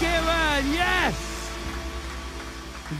geben. Yes!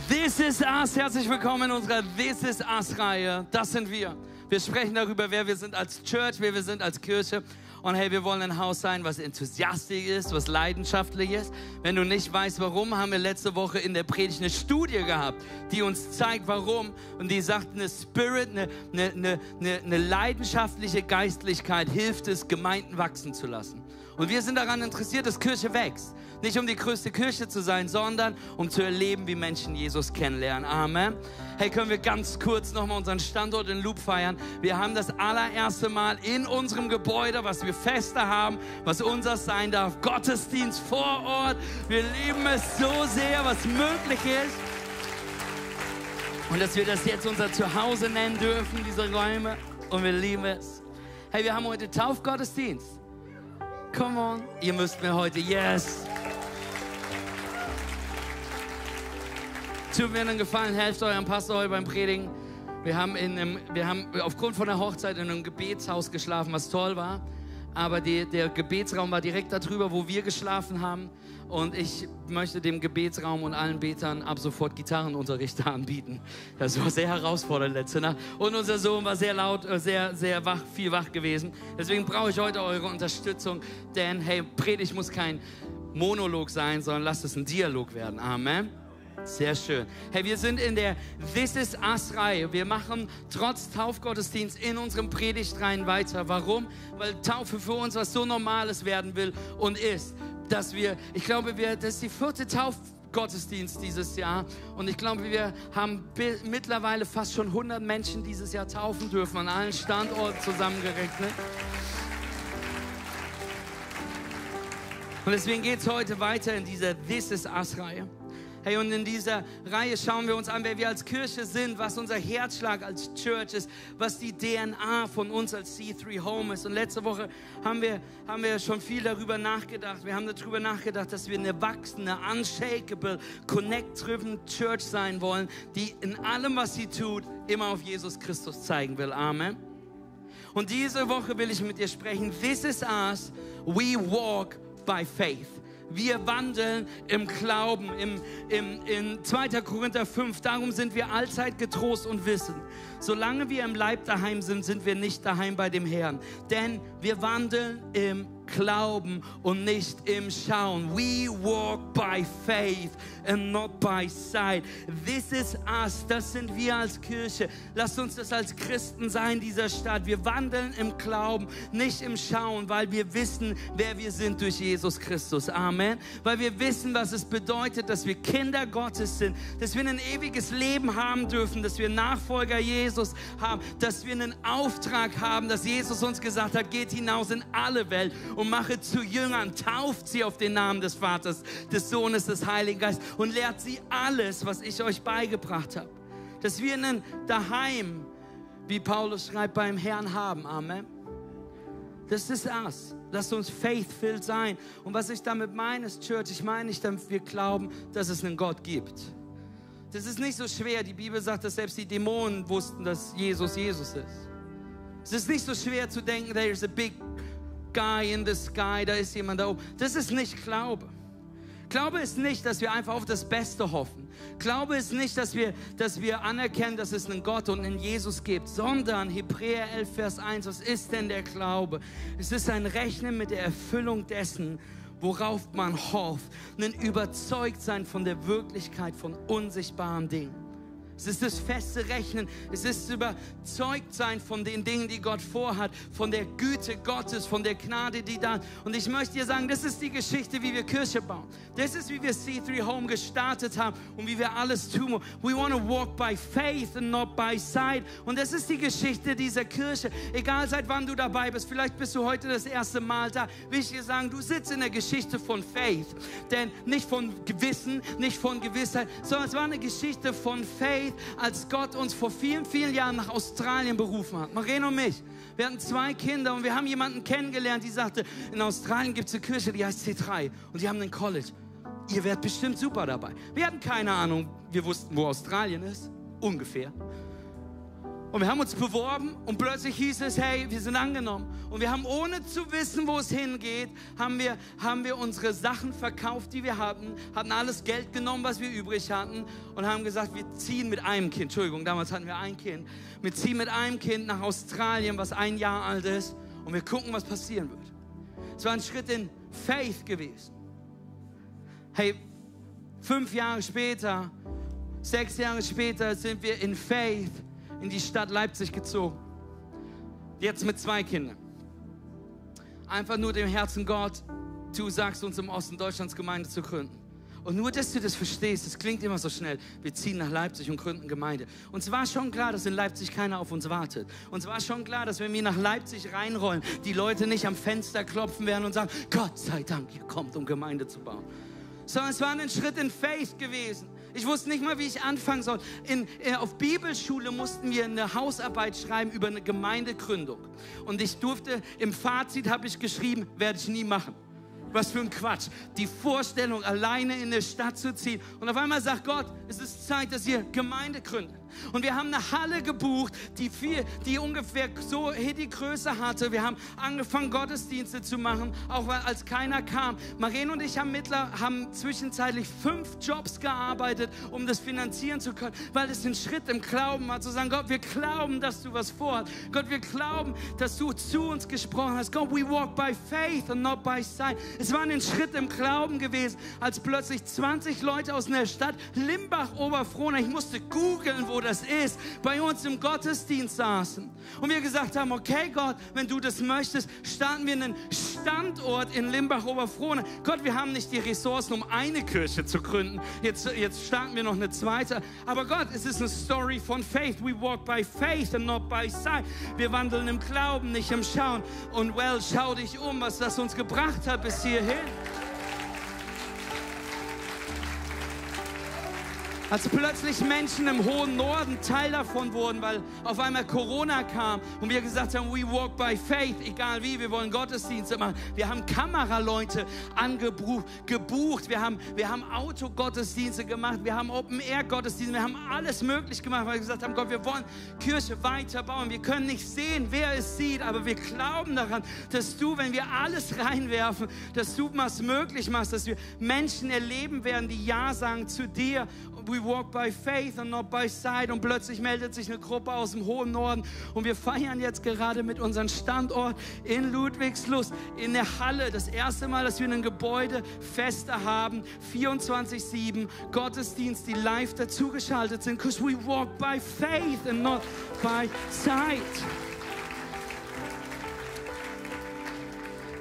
This is Us. Herzlich willkommen in unserer This is Us-Reihe. Das sind wir. Wir sprechen darüber, wer wir sind als Church, wer wir sind als Kirche. Und hey, wir wollen ein Haus sein, was enthusiastisch ist, was leidenschaftlich ist. Wenn du nicht weißt, warum, haben wir letzte Woche in der Predigt eine Studie gehabt, die uns zeigt, warum. Und die sagt, eine Spirit, eine, eine, eine, eine leidenschaftliche Geistlichkeit hilft es, Gemeinden wachsen zu lassen. Und wir sind daran interessiert, dass Kirche wächst. Nicht um die größte Kirche zu sein, sondern um zu erleben, wie Menschen Jesus kennenlernen. Amen. Hey, können wir ganz kurz nochmal unseren Standort in Loop feiern? Wir haben das allererste Mal in unserem Gebäude, was wir fester haben, was unser sein darf, Gottesdienst vor Ort. Wir lieben es so sehr, was möglich ist. Und dass wir das jetzt unser Zuhause nennen dürfen, diese Räume. Und wir lieben es. Hey, wir haben heute Taufgottesdienst. Come on. Ihr müsst mir heute, yes. Tut mir einen Gefallen, helft eurem Pastor heute beim Predigen. Wir haben, in einem, wir haben aufgrund von der Hochzeit in einem Gebetshaus geschlafen, was toll war. Aber die, der Gebetsraum war direkt darüber, wo wir geschlafen haben. Und ich möchte dem Gebetsraum und allen Betern ab sofort Gitarrenunterricht anbieten. Das war sehr herausfordernd letzte Nacht. Und unser Sohn war sehr laut, äh, sehr, sehr wach, viel wach gewesen. Deswegen brauche ich heute eure Unterstützung. Denn, hey, Predigt muss kein Monolog sein, sondern lasst es ein Dialog werden. Amen. Sehr schön. Hey, wir sind in der This is Us-Reihe. Wir machen trotz Taufgottesdienst in unserem Predigtreihen weiter. Warum? Weil Taufe für uns was so Normales werden will und ist, dass wir, ich glaube, wir, das ist die vierte Taufgottesdienst dieses Jahr. Und ich glaube, wir haben mittlerweile fast schon 100 Menschen dieses Jahr taufen dürfen, an allen Standorten zusammengerechnet. Und deswegen geht es heute weiter in dieser This is Us-Reihe. Hey, und in dieser Reihe schauen wir uns an, wer wir als Kirche sind, was unser Herzschlag als Church ist, was die DNA von uns als C3 Home ist. Und letzte Woche haben wir, haben wir schon viel darüber nachgedacht. Wir haben darüber nachgedacht, dass wir eine wachsende, unshakable, connect-driven Church sein wollen, die in allem, was sie tut, immer auf Jesus Christus zeigen will. Amen. Und diese Woche will ich mit dir sprechen. This is us. We walk by faith. Wir wandeln im Glauben. Im, im, in 2. Korinther 5, darum sind wir allzeit getrost und wissen, solange wir im Leib daheim sind, sind wir nicht daheim bei dem Herrn. Denn wir wandeln im Glauben und nicht im Schauen. We walk by faith and not by sight. This is us. Das sind wir als Kirche. Lasst uns das als Christen sein dieser Stadt. Wir wandeln im Glauben, nicht im Schauen, weil wir wissen, wer wir sind durch Jesus Christus. Amen. Weil wir wissen, was es bedeutet, dass wir Kinder Gottes sind, dass wir ein ewiges Leben haben dürfen, dass wir Nachfolger Jesus haben, dass wir einen Auftrag haben, dass Jesus uns gesagt hat, geht hinaus in alle Welt und mache zu Jüngern, tauft sie auf den Namen des Vaters, des Sohnes, des Heiligen Geistes und lehrt sie alles, was ich euch beigebracht habe. Dass wir einen daheim, wie Paulus schreibt, beim Herrn haben. Amen. Das ist das. Lasst uns faithful sein. Und was ich damit meine, ist Church, ich meine nicht, dass wir glauben, dass es einen Gott gibt. Das ist nicht so schwer. Die Bibel sagt, dass selbst die Dämonen wussten, dass Jesus Jesus ist. Es ist nicht so schwer zu denken, there's a big guy in the sky, da ist jemand da oben. Das ist nicht Glaube. Glaube ist nicht, dass wir einfach auf das Beste hoffen. Glaube ist nicht, dass wir, dass wir anerkennen, dass es einen Gott und einen Jesus gibt, sondern Hebräer 11, Vers 1, was ist denn der Glaube? Es ist ein Rechnen mit der Erfüllung dessen, worauf man hofft, ein Überzeugtsein von der Wirklichkeit von unsichtbaren Dingen. Es ist das feste Rechnen. Es ist überzeugt sein von den Dingen, die Gott vorhat, von der Güte Gottes, von der Gnade, die da. Und ich möchte dir sagen, das ist die Geschichte, wie wir Kirche bauen. Das ist, wie wir C3 Home gestartet haben und wie wir alles tun. We want to walk by faith and not by sight. Und das ist die Geschichte dieser Kirche. Egal seit wann du dabei bist, vielleicht bist du heute das erste Mal da, will ich dir sagen, du sitzt in der Geschichte von Faith. Denn nicht von Gewissen, nicht von Gewissheit, sondern es war eine Geschichte von Faith Faith, als Gott uns vor vielen, vielen Jahren nach Australien berufen hat. Marene und mich. Wir hatten zwei Kinder und wir haben jemanden kennengelernt, die sagte, in Australien gibt es eine Kirche, die heißt C3 und die haben einen College. Ihr werdet bestimmt super dabei. Wir hatten keine Ahnung, wir wussten, wo Australien ist, ungefähr. Und wir haben uns beworben und plötzlich hieß es, hey, wir sind angenommen. Und wir haben ohne zu wissen, wo es hingeht, haben wir, haben wir unsere Sachen verkauft, die wir hatten, hatten alles Geld genommen, was wir übrig hatten und haben gesagt, wir ziehen mit einem Kind, Entschuldigung, damals hatten wir ein Kind, wir ziehen mit einem Kind nach Australien, was ein Jahr alt ist und wir gucken, was passieren wird. Es war ein Schritt in Faith gewesen. Hey, fünf Jahre später, sechs Jahre später sind wir in Faith in die Stadt Leipzig gezogen. Jetzt mit zwei Kindern. Einfach nur dem Herzen Gott, du sagst uns im Osten Deutschlands Gemeinde zu gründen. Und nur, dass du das verstehst, es klingt immer so schnell. Wir ziehen nach Leipzig und gründen Gemeinde. Und es war schon klar, dass in Leipzig keiner auf uns wartet. Und es war schon klar, dass wenn wir nach Leipzig reinrollen, die Leute nicht am Fenster klopfen werden und sagen, Gott sei Dank, ihr kommt, um Gemeinde zu bauen. Sondern es war ein Schritt in Faith gewesen. Ich wusste nicht mal, wie ich anfangen soll. In, äh, auf Bibelschule mussten wir eine Hausarbeit schreiben über eine Gemeindegründung. Und ich durfte, im Fazit habe ich geschrieben, werde ich nie machen. Was für ein Quatsch. Die Vorstellung, alleine in eine Stadt zu ziehen. Und auf einmal sagt Gott, es ist Zeit, dass ihr Gemeinde gründet. Und wir haben eine Halle gebucht, die, viel, die ungefähr so die Größe hatte. Wir haben angefangen, Gottesdienste zu machen, auch als keiner kam. Marien und ich haben, mittler, haben zwischenzeitlich fünf Jobs gearbeitet, um das finanzieren zu können, weil es ein Schritt im Glauben war, zu sagen, Gott, wir glauben, dass du was vorhast. Gott, wir glauben, dass du zu uns gesprochen hast. Gott, we walk by faith and not by sight. Es war ein Schritt im Glauben gewesen, als plötzlich 20 Leute aus einer Stadt, Limbach, Oberfrohna, ich musste googeln, wo das ist, bei uns im Gottesdienst saßen. Und wir gesagt haben, okay Gott, wenn du das möchtest, starten wir einen Standort in Limbach-Oberfrohne. Gott, wir haben nicht die Ressourcen, um eine Kirche zu gründen. Jetzt, jetzt starten wir noch eine zweite. Aber Gott, es ist eine Story von Faith. We walk by faith and not by sight. Wir wandeln im Glauben, nicht im Schauen. Und well, schau dich um, was das uns gebracht hat bis hierhin. Als plötzlich Menschen im hohen Norden Teil davon wurden, weil auf einmal Corona kam und wir gesagt haben, we walk by faith, egal wie, wir wollen Gottesdienste machen. Wir haben Kameraleute angebucht, wir haben, wir haben Autogottesdienste gemacht, wir haben Open-Air-Gottesdienste, wir haben alles möglich gemacht, weil wir gesagt haben, Gott, wir wollen Kirche weiterbauen. Wir können nicht sehen, wer es sieht, aber wir glauben daran, dass du, wenn wir alles reinwerfen, dass du was möglich machst, dass wir Menschen erleben werden, die Ja sagen zu dir we walk by faith and not by sight. Und plötzlich meldet sich eine Gruppe aus dem hohen Norden. Und wir feiern jetzt gerade mit unserem Standort in Ludwigslust, in der Halle. Das erste Mal, dass wir ein Gebäude fester haben. 24-7 Gottesdienst, die live dazugeschaltet sind. Because we walk by faith and not by sight.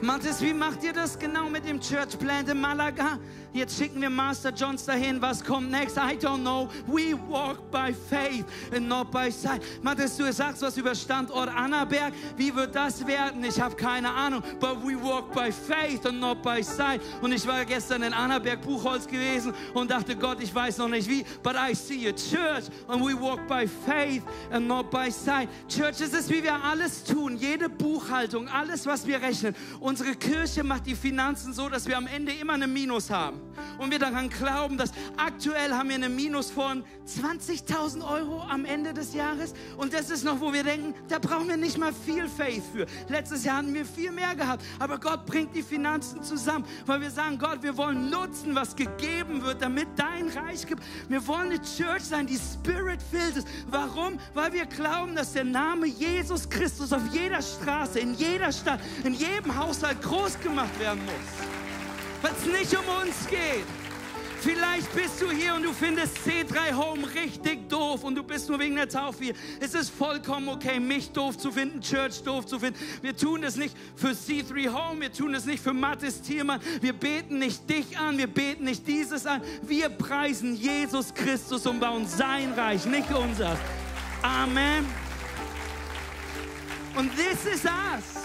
Matthias, wie macht ihr das genau mit dem Church Plant in Malaga? Jetzt schicken wir Master Johns dahin. Was kommt next? I don't know. We walk by faith and not by sight. Matthias, du sagst was über Standort Annaberg. Wie wird das werden? Ich habe keine Ahnung. But we walk by faith and not by sight. Und ich war gestern in Annaberg Buchholz gewesen und dachte, Gott, ich weiß noch nicht wie. But I see a church and we walk by faith and not by sight. Church, es ist wie wir alles tun. Jede Buchhaltung, alles, was wir rechnen. Unsere Kirche macht die Finanzen so, dass wir am Ende immer eine Minus haben und wir daran glauben, dass aktuell haben wir einen Minus von 20.000 Euro am Ende des Jahres und das ist noch, wo wir denken, da brauchen wir nicht mal viel Faith für. Letztes Jahr hatten wir viel mehr gehabt, aber Gott bringt die Finanzen zusammen, weil wir sagen, Gott, wir wollen nutzen, was gegeben wird, damit dein Reich gibt. Wir wollen eine Church sein, die Spirit-filled ist. Warum? Weil wir glauben, dass der Name Jesus Christus auf jeder Straße, in jeder Stadt, in jedem Haushalt groß gemacht werden muss weil es nicht um uns geht. Vielleicht bist du hier und du findest C3 Home richtig doof und du bist nur wegen der Taufe hier. Es ist vollkommen okay, mich doof zu finden, Church doof zu finden. Wir tun das nicht für C3 Home, wir tun das nicht für Mathis Thiermann. Wir beten nicht dich an, wir beten nicht dieses an. Wir preisen Jesus Christus und bauen sein Reich, nicht unser. Amen. Und this is us.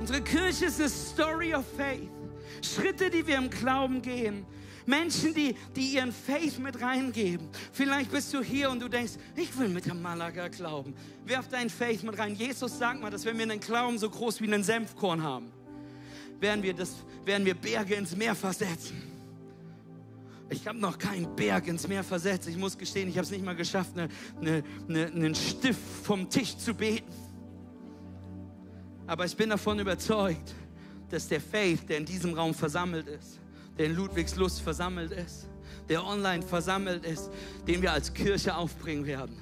Unsere Kirche ist eine Story of faith. Schritte, die wir im Glauben gehen. Menschen, die, die ihren Faith mit reingeben. Vielleicht bist du hier und du denkst, ich will mit dem Malaga glauben. Werf dein Faith mit rein. Jesus sagt mal, dass wenn wir einen Glauben so groß wie einen Senfkorn haben, werden wir, das, werden wir Berge ins Meer versetzen. Ich habe noch keinen Berg ins Meer versetzt. Ich muss gestehen, ich habe es nicht mal geschafft, eine, eine, eine, einen Stift vom Tisch zu beten. Aber ich bin davon überzeugt, dass der Faith, der in diesem Raum versammelt ist, der in Ludwigslust versammelt ist, der online versammelt ist, den wir als Kirche aufbringen werden,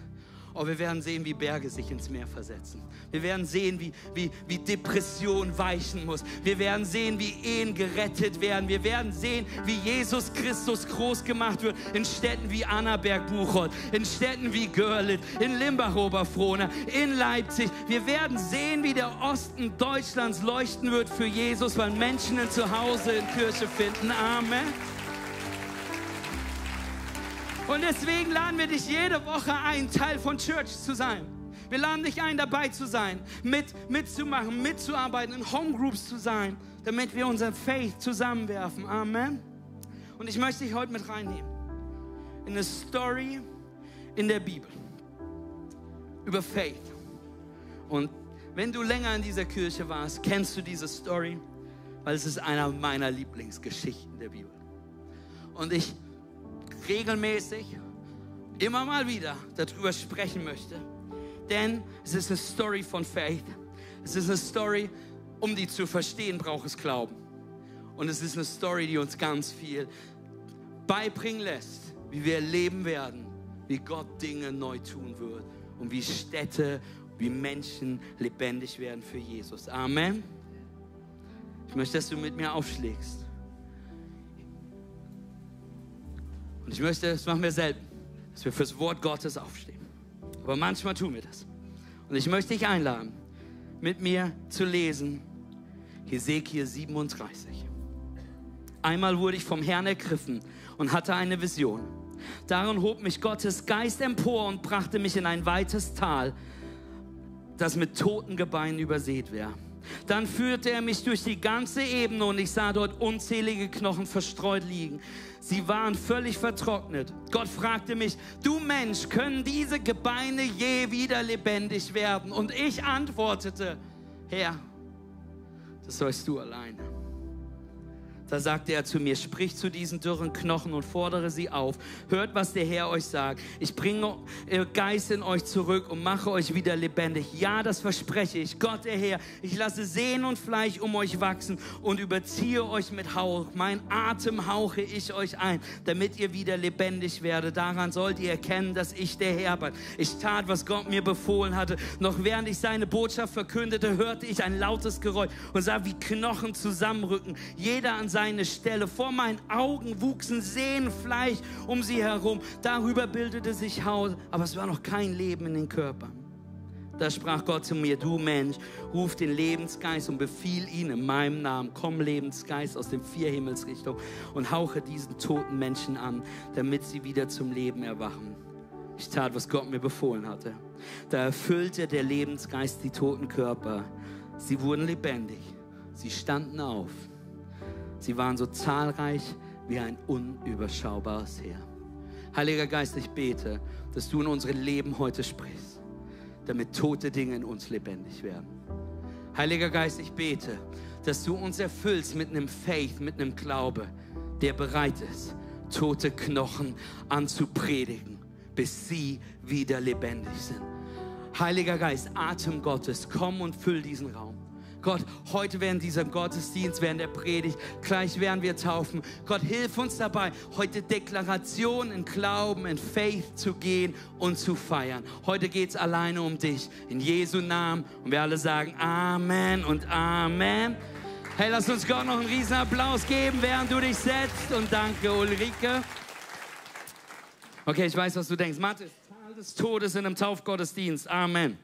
Oh, wir werden sehen, wie Berge sich ins Meer versetzen. Wir werden sehen, wie, wie, wie Depression weichen muss. Wir werden sehen, wie Ehen gerettet werden. Wir werden sehen, wie Jesus Christus groß gemacht wird in Städten wie Annaberg-Buchholz, in Städten wie Görlitz, in Limbach-Oberfrohna, in Leipzig. Wir werden sehen, wie der Osten Deutschlands leuchten wird für Jesus, weil Menschen ein Zuhause in Kirche finden. Amen. Und deswegen laden wir dich jede Woche ein, Teil von Church zu sein. Wir laden dich ein, dabei zu sein, mit, mitzumachen, mitzuarbeiten, in Homegroups zu sein, damit wir unseren Faith zusammenwerfen. Amen. Und ich möchte dich heute mit reinnehmen in eine Story in der Bibel über Faith. Und wenn du länger in dieser Kirche warst, kennst du diese Story, weil es ist einer meiner Lieblingsgeschichten der Bibel. Und ich regelmäßig, immer mal wieder darüber sprechen möchte. Denn es ist eine Story von Faith. Es ist eine Story, um die zu verstehen, braucht es Glauben. Und es ist eine Story, die uns ganz viel beibringen lässt, wie wir erleben werden, wie Gott Dinge neu tun wird und wie Städte, wie Menschen lebendig werden für Jesus. Amen. Ich möchte, dass du mit mir aufschlägst. Und ich möchte, das machen wir selten, dass wir fürs Wort Gottes aufstehen. Aber manchmal tun wir das. Und ich möchte dich einladen, mit mir zu lesen, Hesekiel 37. Einmal wurde ich vom Herrn ergriffen und hatte eine Vision. Darin hob mich Gottes Geist empor und brachte mich in ein weites Tal, das mit toten Gebeinen übersät wäre. Dann führte er mich durch die ganze Ebene und ich sah dort unzählige Knochen verstreut liegen. Sie waren völlig vertrocknet. Gott fragte mich, du Mensch, können diese Gebeine je wieder lebendig werden? Und ich antwortete, Herr, das sollst du alleine. Da sagte er zu mir, sprich zu diesen dürren Knochen und fordere sie auf. Hört, was der Herr euch sagt. Ich bringe Geist in euch zurück und mache euch wieder lebendig. Ja, das verspreche ich. Gott, der Herr, ich lasse Sehnen und Fleisch um euch wachsen und überziehe euch mit Hauch. Mein Atem hauche ich euch ein, damit ihr wieder lebendig werdet. Daran sollt ihr erkennen, dass ich der Herr bin. Ich tat, was Gott mir befohlen hatte. Noch während ich seine Botschaft verkündete, hörte ich ein lautes Geräusch und sah, wie Knochen zusammenrücken. Jeder an seine Stelle. Vor meinen Augen wuchsen Sehnenfleisch um sie herum. Darüber bildete sich Haus, aber es war noch kein Leben in den Körpern. Da sprach Gott zu mir, du Mensch, ruf den Lebensgeist und befiehl ihn in meinem Namen. Komm, Lebensgeist aus den vier Himmelsrichtungen und hauche diesen toten Menschen an, damit sie wieder zum Leben erwachen. Ich tat, was Gott mir befohlen hatte. Da erfüllte der Lebensgeist die toten Körper. Sie wurden lebendig. Sie standen auf. Sie waren so zahlreich wie ein unüberschaubares Heer. Heiliger Geist, ich bete, dass du in unsere Leben heute sprichst, damit tote Dinge in uns lebendig werden. Heiliger Geist, ich bete, dass du uns erfüllst mit einem Faith, mit einem Glaube, der bereit ist, tote Knochen anzupredigen, bis sie wieder lebendig sind. Heiliger Geist, Atem Gottes, komm und füll diesen Raum. Gott, heute während diesem Gottesdienst, während der Predigt, gleich werden wir taufen. Gott, hilf uns dabei, heute Deklaration in Glauben, in Faith zu gehen und zu feiern. Heute geht es alleine um dich. In Jesu Namen. Und wir alle sagen Amen und Amen. Hey, lass uns Gott noch einen riesen Applaus geben, während du dich setzt. Und danke, Ulrike. Okay, ich weiß, was du denkst. Mathis, Tal des Todes in einem Taufgottesdienst. Amen.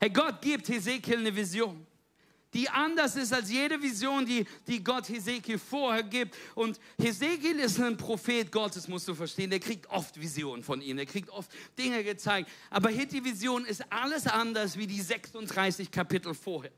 Hey, Gott gibt Hesekiel eine Vision, die anders ist als jede Vision, die, die Gott Hesekiel vorher gibt. Und Hesekiel ist ein Prophet Gottes, musst du verstehen. Der kriegt oft Visionen von ihm, der kriegt oft Dinge gezeigt. Aber hier die Vision ist alles anders wie die 36 Kapitel vorher.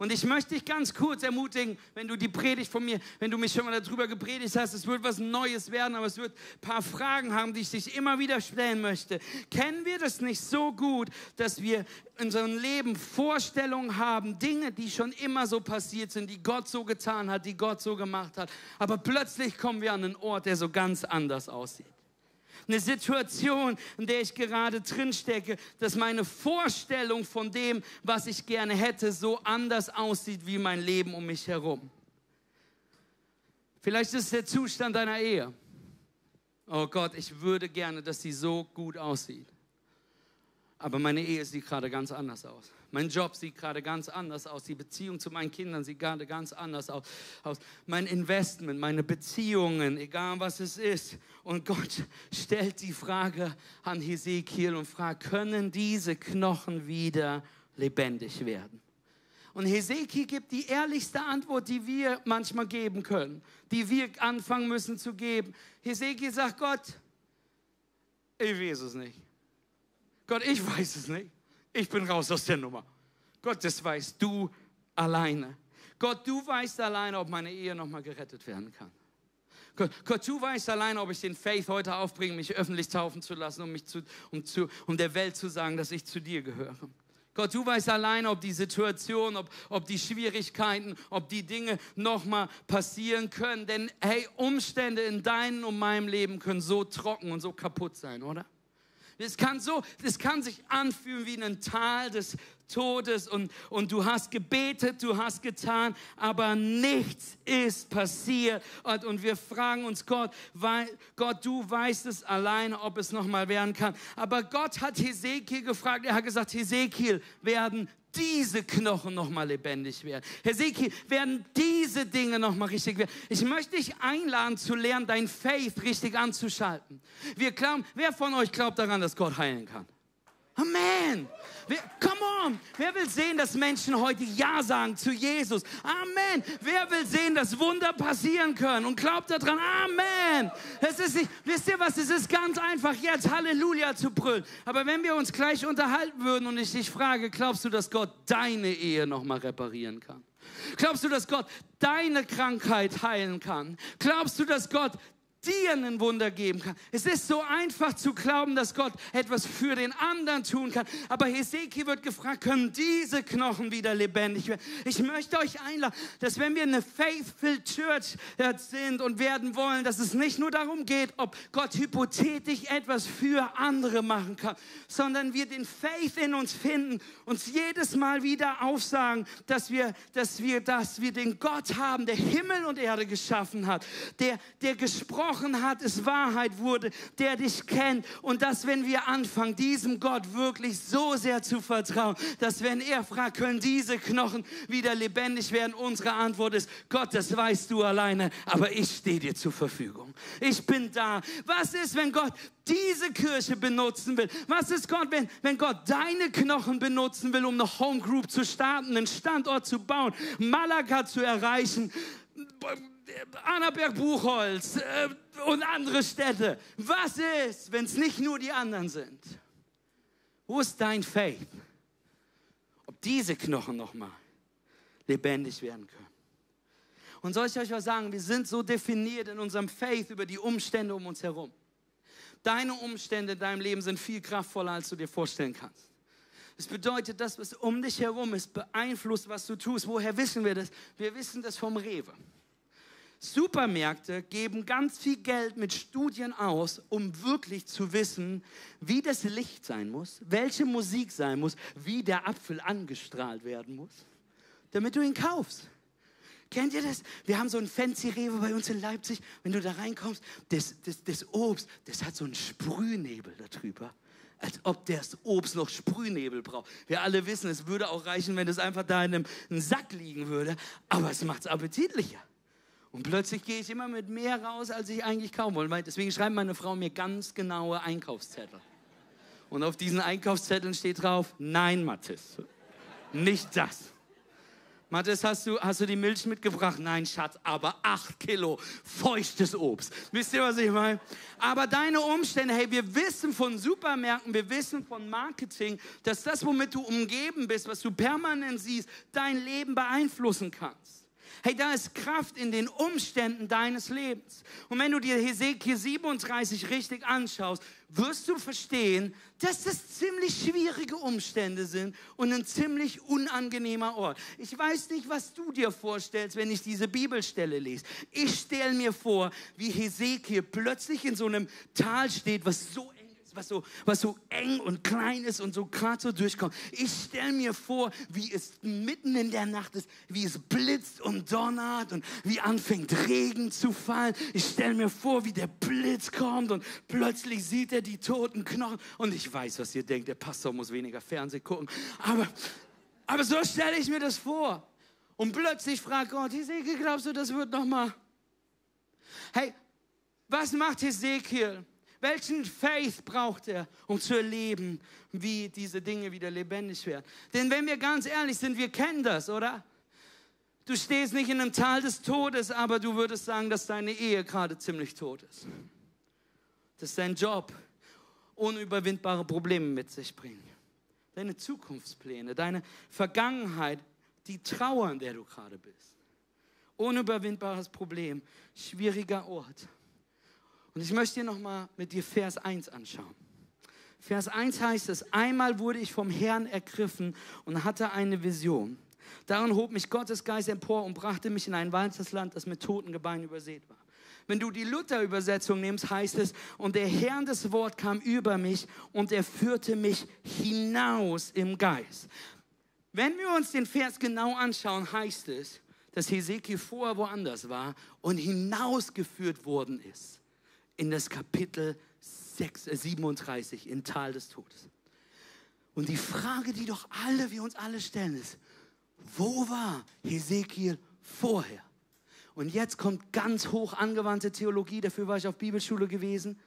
Und ich möchte dich ganz kurz ermutigen, wenn du die Predigt von mir, wenn du mich schon mal darüber gepredigt hast, es wird was Neues werden, aber es wird ein paar Fragen haben, die ich dich immer wieder stellen möchte. Kennen wir das nicht so gut, dass wir in unserem Leben Vorstellungen haben, Dinge, die schon immer so passiert sind, die Gott so getan hat, die Gott so gemacht hat, aber plötzlich kommen wir an einen Ort, der so ganz anders aussieht eine Situation, in der ich gerade drin stecke, dass meine Vorstellung von dem, was ich gerne hätte, so anders aussieht wie mein Leben um mich herum. Vielleicht ist es der Zustand deiner Ehe. Oh Gott, ich würde gerne, dass sie so gut aussieht. Aber meine Ehe sieht gerade ganz anders aus. Mein Job sieht gerade ganz anders aus. Die Beziehung zu meinen Kindern sieht gerade ganz anders aus. Mein Investment, meine Beziehungen, egal was es ist. Und Gott stellt die Frage an Hesekiel und fragt, können diese Knochen wieder lebendig werden? Und Hesekiel gibt die ehrlichste Antwort, die wir manchmal geben können, die wir anfangen müssen zu geben. Hesekiel sagt Gott, ich weiß es nicht. Gott, ich weiß es nicht. Ich bin raus aus der Nummer. Gott, das weißt du alleine. Gott, du weißt alleine, ob meine Ehe nochmal gerettet werden kann. Gott, Gott, du weißt alleine, ob ich den Faith heute aufbringe, mich öffentlich taufen zu lassen, um, mich zu, um, zu, um der Welt zu sagen, dass ich zu dir gehöre. Gott, du weißt alleine, ob die Situation, ob, ob die Schwierigkeiten, ob die Dinge nochmal passieren können. Denn hey, Umstände in deinem und meinem Leben können so trocken und so kaputt sein, oder? Es kann so, es kann sich anfühlen wie ein Tal des Todes und, und du hast gebetet, du hast getan, aber nichts ist passiert. Und, und wir fragen uns Gott, weil, Gott, du weißt es alleine, ob es nochmal werden kann. Aber Gott hat Hesekiel gefragt, er hat gesagt, Hesekiel, werden diese Knochen nochmal lebendig werden. Hesekiel, werden diese Dinge nochmal richtig werden. Ich möchte dich einladen zu lernen, dein Faith richtig anzuschalten. Wir glauben, wer von euch glaubt daran, dass Gott heilen kann? Amen. Wer, come on. Wer will sehen, dass Menschen heute Ja sagen zu Jesus? Amen. Wer will sehen, dass Wunder passieren können und glaubt daran? Amen. Es ist nicht, wisst ihr was? Es ist ganz einfach, jetzt Halleluja zu brüllen. Aber wenn wir uns gleich unterhalten würden und ich dich frage, glaubst du, dass Gott deine Ehe nochmal reparieren kann? Glaubst du, dass Gott deine Krankheit heilen kann? Glaubst du, dass Gott dir ein Wunder geben kann. Es ist so einfach zu glauben, dass Gott etwas für den anderen tun kann. Aber Hesekiel wird gefragt, können diese Knochen wieder lebendig werden? Ich möchte euch einladen, dass wenn wir eine Faithful Church sind und werden wollen, dass es nicht nur darum geht, ob Gott hypothetisch etwas für andere machen kann, sondern wir den Faith in uns finden, uns jedes Mal wieder aufsagen, dass wir, dass wir, dass wir den Gott haben, der Himmel und Erde geschaffen hat, der, der gesprochen gesprochen hat, es Wahrheit wurde, der dich kennt. Und dass, wenn wir anfangen, diesem Gott wirklich so sehr zu vertrauen, dass wenn er fragt, können diese Knochen wieder lebendig werden, unsere Antwort ist, Gott, das weißt du alleine, aber ich stehe dir zur Verfügung. Ich bin da. Was ist, wenn Gott diese Kirche benutzen will? Was ist Gott, wenn, wenn Gott deine Knochen benutzen will, um eine Home Group zu starten, einen Standort zu bauen, Malaga zu erreichen? Annaberg Buchholz äh, und andere Städte. Was ist, wenn es nicht nur die anderen sind? Wo ist dein Faith? Ob diese Knochen nochmal lebendig werden können. Und soll ich euch was sagen? Wir sind so definiert in unserem Faith über die Umstände um uns herum. Deine Umstände in deinem Leben sind viel kraftvoller, als du dir vorstellen kannst. Das bedeutet, das, was um dich herum ist, beeinflusst, was du tust. Woher wissen wir das? Wir wissen das vom Rewe. Supermärkte geben ganz viel Geld mit Studien aus, um wirklich zu wissen, wie das Licht sein muss, welche Musik sein muss, wie der Apfel angestrahlt werden muss, damit du ihn kaufst. Kennt ihr das? Wir haben so ein fancy Rewe bei uns in Leipzig. Wenn du da reinkommst, das, das, das Obst, das hat so einen Sprühnebel darüber. Als ob das Obst noch Sprühnebel braucht. Wir alle wissen, es würde auch reichen, wenn es einfach da in einem, einem Sack liegen würde. Aber es macht es appetitlicher. Und plötzlich gehe ich immer mit mehr raus, als ich eigentlich kaufen wollte. Deswegen schreibt meine Frau mir ganz genaue Einkaufszettel. Und auf diesen Einkaufszetteln steht drauf, nein, Mathis, nicht das. Mathis, hast du, hast du die Milch mitgebracht? Nein, Schatz, aber acht Kilo feuchtes Obst. Wisst ihr, was ich meine? Aber deine Umstände, hey, wir wissen von Supermärkten, wir wissen von Marketing, dass das, womit du umgeben bist, was du permanent siehst, dein Leben beeinflussen kannst. Hey, da ist Kraft in den Umständen deines Lebens. Und wenn du dir Hesekiel 37 richtig anschaust, wirst du verstehen, dass das ziemlich schwierige Umstände sind und ein ziemlich unangenehmer Ort. Ich weiß nicht, was du dir vorstellst, wenn ich diese Bibelstelle lese. Ich stelle mir vor, wie Hesekiel plötzlich in so einem Tal steht, was so was so, was so eng und klein ist und so gerade so durchkommt. Ich stelle mir vor, wie es mitten in der Nacht ist, wie es blitzt und donnert und wie anfängt Regen zu fallen. Ich stelle mir vor, wie der Blitz kommt und plötzlich sieht er die toten Knochen. Und ich weiß, was ihr denkt, der Pastor muss weniger Fernsehen gucken. Aber, aber so stelle ich mir das vor. Und plötzlich fragt Gott, Hesekiel, glaubst du, das wird nochmal? Hey, was macht Hesekiel? Welchen Faith braucht er, um zu erleben, wie diese Dinge wieder lebendig werden? Denn wenn wir ganz ehrlich sind, wir kennen das, oder? Du stehst nicht in einem Tal des Todes, aber du würdest sagen, dass deine Ehe gerade ziemlich tot ist. Dass dein Job unüberwindbare Probleme mit sich bringt. Deine Zukunftspläne, deine Vergangenheit, die Trauer, in der du gerade bist. Unüberwindbares Problem, schwieriger Ort. Und ich möchte dir nochmal mit dir Vers 1 anschauen. Vers 1 heißt es, einmal wurde ich vom Herrn ergriffen und hatte eine Vision. Darin hob mich Gottes Geist empor und brachte mich in ein weites Land, das mit toten Gebeinen übersät war. Wenn du die Luther-Übersetzung nimmst, heißt es, und der Herr des Wort kam über mich und er führte mich hinaus im Geist. Wenn wir uns den Vers genau anschauen, heißt es, dass Hesekiel vorher woanders war und hinausgeführt worden ist in das Kapitel 6, äh 37, in Tal des Todes. Und die Frage, die doch alle, wir uns alle stellen, ist, wo war Hesekiel vorher? Und jetzt kommt ganz hoch angewandte Theologie, dafür war ich auf Bibelschule gewesen.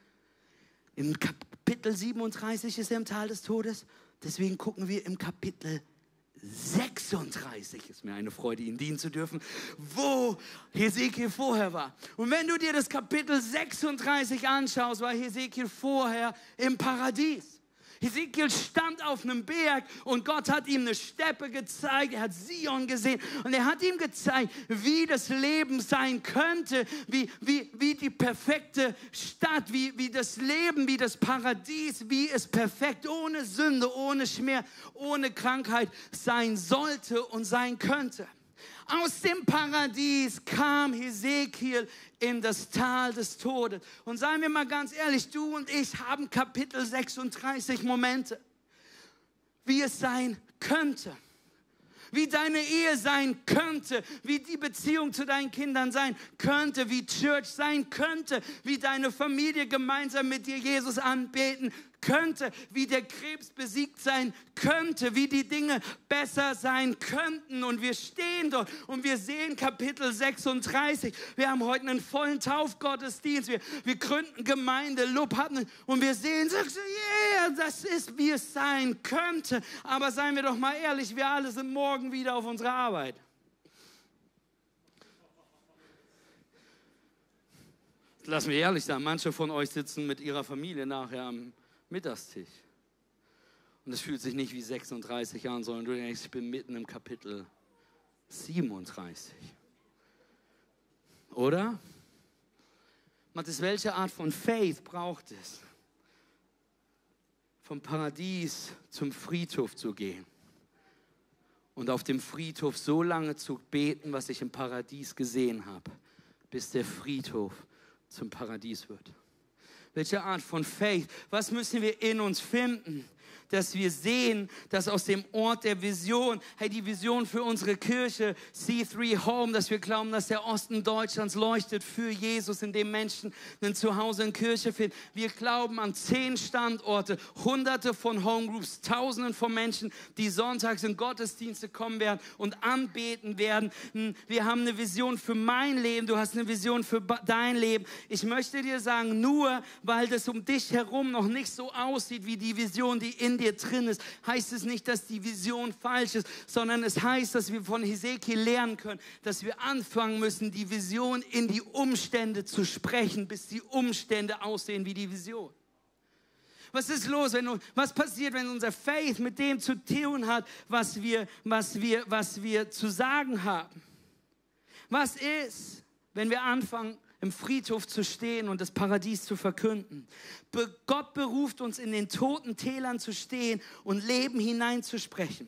Im Kapitel 37 ist er im Tal des Todes. Deswegen gucken wir im Kapitel 36 ist mir eine Freude, Ihnen dienen zu dürfen, wo Hesekiel vorher war. Und wenn du dir das Kapitel 36 anschaust, war Hesekiel vorher im Paradies. Ezekiel stand auf einem Berg und Gott hat ihm eine Steppe gezeigt. Er hat Sion gesehen und er hat ihm gezeigt, wie das Leben sein könnte, wie, wie, wie die perfekte Stadt, wie, wie das Leben, wie das Paradies, wie es perfekt ohne Sünde, ohne Schmerz, ohne Krankheit sein sollte und sein könnte. Aus dem Paradies kam Hesekiel in das Tal des Todes. Und seien wir mal ganz ehrlich, du und ich haben Kapitel 36 Momente, wie es sein könnte wie deine Ehe sein könnte, wie die Beziehung zu deinen Kindern sein könnte, wie Church sein könnte, wie deine Familie gemeinsam mit dir Jesus anbeten könnte, wie der Krebs besiegt sein könnte, wie die Dinge besser sein könnten. Und wir stehen dort und wir sehen Kapitel 36. Wir haben heute einen vollen Taufgottesdienst. Wir, wir gründen Gemeinde, Lob hatten und wir sehen, yeah, das ist, wie es sein könnte. Aber seien wir doch mal ehrlich, wir alle sind morgen wieder auf unserer Arbeit. Lass mich ehrlich sein, manche von euch sitzen mit ihrer Familie nachher am Mittagstisch. Und es fühlt sich nicht wie 36 an, sondern du denkst, ich bin mitten im Kapitel 37. Oder? Matthias, welche Art von Faith braucht es? Vom Paradies zum Friedhof zu gehen und auf dem Friedhof so lange zu beten, was ich im Paradies gesehen habe, bis der Friedhof zum Paradies wird. Welche Art von Faith? Was müssen wir in uns finden? Dass wir sehen, dass aus dem Ort der Vision, hey, die Vision für unsere Kirche, C3 Home, dass wir glauben, dass der Osten Deutschlands leuchtet für Jesus, in dem Menschen ein Zuhause in Kirche finden. Wir glauben an zehn Standorte, hunderte von Homegroups, tausenden von Menschen, die sonntags in Gottesdienste kommen werden und anbeten werden. Hm, wir haben eine Vision für mein Leben, du hast eine Vision für dein Leben. Ich möchte dir sagen, nur weil das um dich herum noch nicht so aussieht wie die Vision, die in dir dir drin ist, heißt es nicht, dass die Vision falsch ist, sondern es heißt, dass wir von Hesekiel lernen können, dass wir anfangen müssen, die Vision in die Umstände zu sprechen, bis die Umstände aussehen wie die Vision. Was ist los? Wenn, was passiert, wenn unser Faith mit dem zu tun hat, was wir, was wir, was wir zu sagen haben? Was ist, wenn wir anfangen, im Friedhof zu stehen und das Paradies zu verkünden. Gott beruft uns in den toten Tälern zu stehen und Leben hineinzusprechen.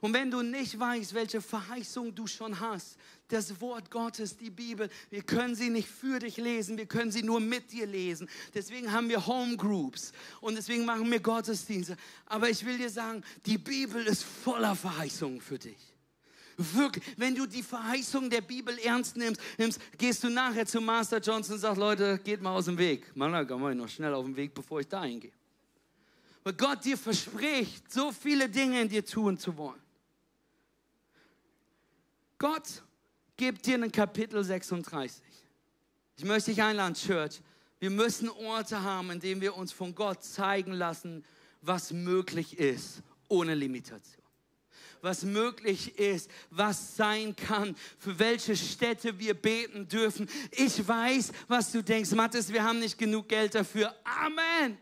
Und wenn du nicht weißt, welche Verheißung du schon hast, das Wort Gottes, die Bibel, wir können sie nicht für dich lesen, wir können sie nur mit dir lesen. Deswegen haben wir Homegroups und deswegen machen wir Gottesdienste. Aber ich will dir sagen, die Bibel ist voller Verheißungen für dich. Wirklich, wenn du die Verheißung der Bibel ernst nimmst, nimmst, gehst du nachher zu Master Johnson und sagst, Leute, geht mal aus dem Weg. Mann, komm mal noch schnell auf den Weg, bevor ich dahin gehe. Weil Gott dir verspricht, so viele Dinge in dir tun zu wollen. Gott gibt dir ein Kapitel 36. Ich möchte dich einladen, Church. Wir müssen Orte haben, in denen wir uns von Gott zeigen lassen, was möglich ist, ohne Limitation was möglich ist, was sein kann, für welche Städte wir beten dürfen. Ich weiß, was du denkst. Mathis, wir haben nicht genug Geld dafür. Amen.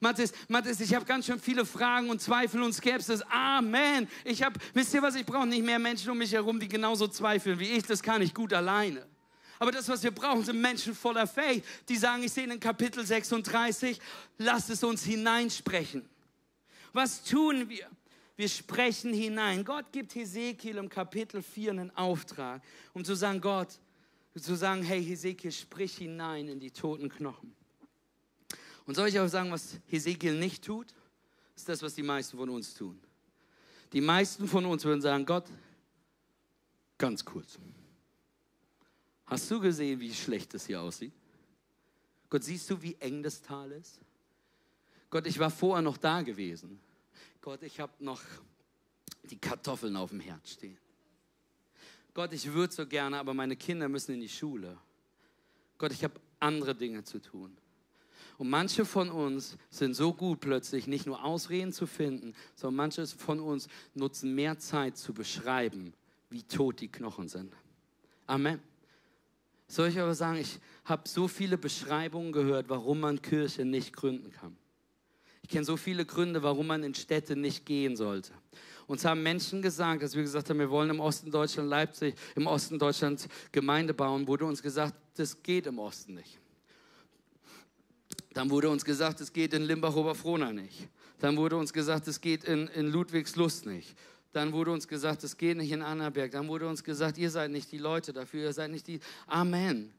Mathis, Mathis, ich habe ganz schön viele Fragen und Zweifel und Skepsis. Amen. Ich habe, wisst ihr was, ich brauche nicht mehr Menschen um mich herum, die genauso zweifeln wie ich. Das kann ich gut alleine. Aber das, was wir brauchen, sind Menschen voller Faith, die sagen, ich sehe in Kapitel 36, lass es uns hineinsprechen. Was tun wir? Wir sprechen hinein. Gott gibt Hesekiel im Kapitel 4 einen Auftrag, um zu sagen, Gott, zu sagen, hey Hesekiel, sprich hinein in die toten Knochen. Und soll ich auch sagen, was Hesekiel nicht tut? Ist das, was die meisten von uns tun. Die meisten von uns würden sagen, Gott, ganz kurz. Hast du gesehen, wie schlecht es hier aussieht? Gott, siehst du, wie eng das Tal ist? Gott, ich war vorher noch da gewesen. Gott, ich habe noch die Kartoffeln auf dem Herd stehen. Gott, ich würde so gerne, aber meine Kinder müssen in die Schule. Gott, ich habe andere Dinge zu tun. Und manche von uns sind so gut plötzlich, nicht nur Ausreden zu finden, sondern manche von uns nutzen mehr Zeit zu beschreiben, wie tot die Knochen sind. Amen. Soll ich aber sagen, ich habe so viele Beschreibungen gehört, warum man Kirche nicht gründen kann. Ich kenne so viele Gründe, warum man in Städte nicht gehen sollte. Uns haben Menschen gesagt, dass wir gesagt haben, wir wollen im Osten Deutschland, Leipzig, im Osten Deutschland Gemeinde bauen, wurde uns gesagt, das geht im Osten nicht. Dann wurde uns gesagt, es geht in Limbach-Oberfrohna nicht. Dann wurde uns gesagt, es geht in, in Ludwigslust nicht. Dann wurde uns gesagt, es geht nicht in Annaberg. Dann wurde uns gesagt, ihr seid nicht die Leute dafür, ihr seid nicht die. Amen.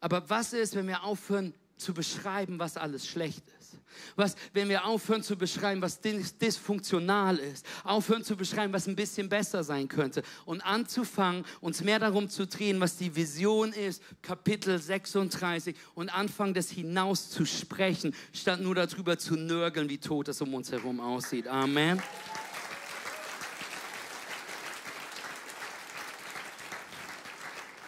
Aber was ist, wenn wir aufhören zu beschreiben, was alles schlecht ist? Was, wenn wir aufhören zu beschreiben, was dysfunktional ist, aufhören zu beschreiben, was ein bisschen besser sein könnte und anzufangen, uns mehr darum zu drehen, was die Vision ist, Kapitel 36 und anfangen, das hinaus zu sprechen, statt nur darüber zu nörgeln, wie tot es um uns herum aussieht. Amen.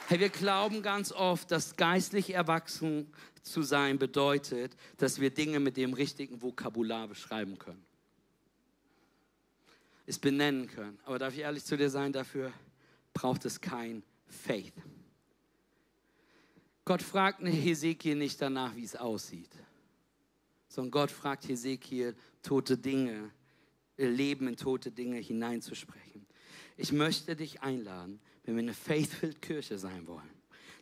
Hey, wir glauben ganz oft, dass geistlich erwachsen zu sein bedeutet, dass wir Dinge mit dem richtigen Vokabular beschreiben können. Es benennen können. Aber darf ich ehrlich zu dir sein, dafür braucht es kein Faith. Gott fragt Hesekiel nicht danach, wie es aussieht, sondern Gott fragt Hesekiel, tote Dinge, Leben in tote Dinge hineinzusprechen. Ich möchte dich einladen, wenn wir eine faithful Kirche sein wollen,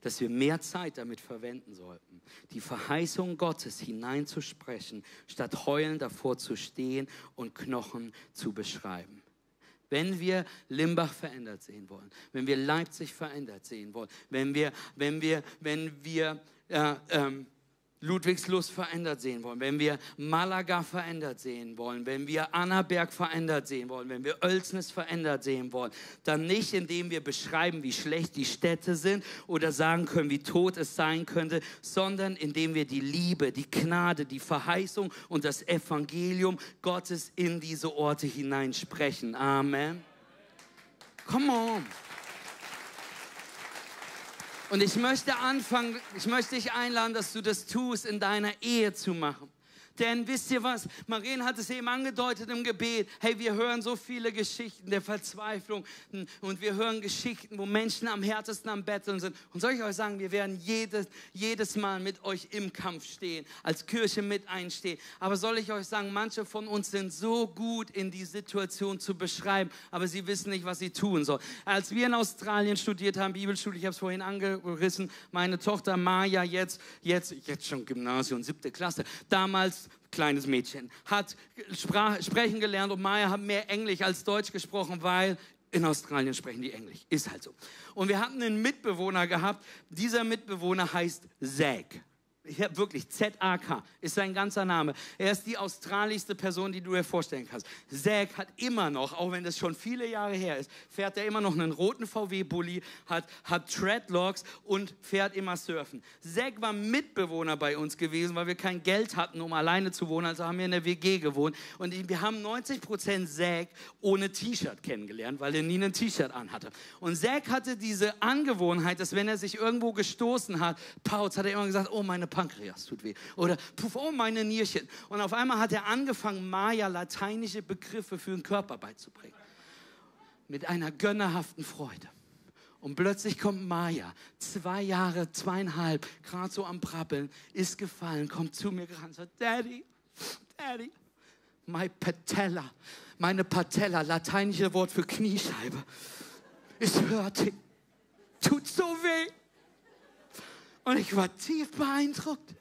dass wir mehr Zeit damit verwenden sollten, die Verheißung Gottes hineinzusprechen, statt heulend davor zu stehen und Knochen zu beschreiben. Wenn wir Limbach verändert sehen wollen, wenn wir Leipzig verändert sehen wollen, wenn wir, wenn wir, wenn wir äh, ähm, Ludwigslust verändert sehen wollen, wenn wir Malaga verändert sehen wollen, wenn wir Annaberg verändert sehen wollen, wenn wir Oelsnes verändert sehen wollen, dann nicht, indem wir beschreiben, wie schlecht die Städte sind oder sagen können, wie tot es sein könnte, sondern indem wir die Liebe, die Gnade, die Verheißung und das Evangelium Gottes in diese Orte hineinsprechen. Amen. Come on. Und ich möchte anfangen, ich möchte dich einladen, dass du das tust, in deiner Ehe zu machen. Denn wisst ihr was? Marien hat es eben angedeutet im Gebet. Hey, wir hören so viele Geschichten der Verzweiflung und wir hören Geschichten, wo Menschen am härtesten am Betteln sind. Und soll ich euch sagen, wir werden jedes, jedes Mal mit euch im Kampf stehen, als Kirche mit einstehen. Aber soll ich euch sagen, manche von uns sind so gut in die Situation zu beschreiben, aber sie wissen nicht, was sie tun sollen. Als wir in Australien studiert haben, Bibelschule, ich habe es vorhin angerissen, meine Tochter Maja jetzt, jetzt, jetzt schon Gymnasium, siebte Klasse, damals kleines Mädchen, hat Sprach, sprechen gelernt und Maya hat mehr Englisch als Deutsch gesprochen, weil in Australien sprechen die Englisch. Ist halt so. Und wir hatten einen Mitbewohner gehabt. Dieser Mitbewohner heißt Zack. Habe wirklich Z-A-K ist sein ganzer Name. Er ist die australischste Person, die du dir vorstellen kannst. Zack hat immer noch, auch wenn das schon viele Jahre her ist, fährt er immer noch einen roten VW-Bully, hat, hat Treadlocks und fährt immer surfen. Zack war Mitbewohner bei uns gewesen, weil wir kein Geld hatten, um alleine zu wohnen. Also haben wir in der WG gewohnt. Und wir haben 90 Prozent Zack ohne T-Shirt kennengelernt, weil er nie ein T-Shirt anhatte. Und Zack hatte diese Angewohnheit, dass wenn er sich irgendwo gestoßen hat, Pauz, hat er immer gesagt, oh, meine Pankreas tut weh. Oder puff, oh, meine Nierchen. Und auf einmal hat er angefangen, Maya lateinische Begriffe für den Körper beizubringen. Mit einer gönnerhaften Freude. Und plötzlich kommt Maya, zwei Jahre, zweieinhalb, gerade so am Brabbeln, ist gefallen, kommt zu mir gerannt und sagt, Daddy, Daddy, my patella, meine Patella, lateinische Wort für Kniescheibe, ist hurting, tut so weh. Und ich war tief beeindruckt.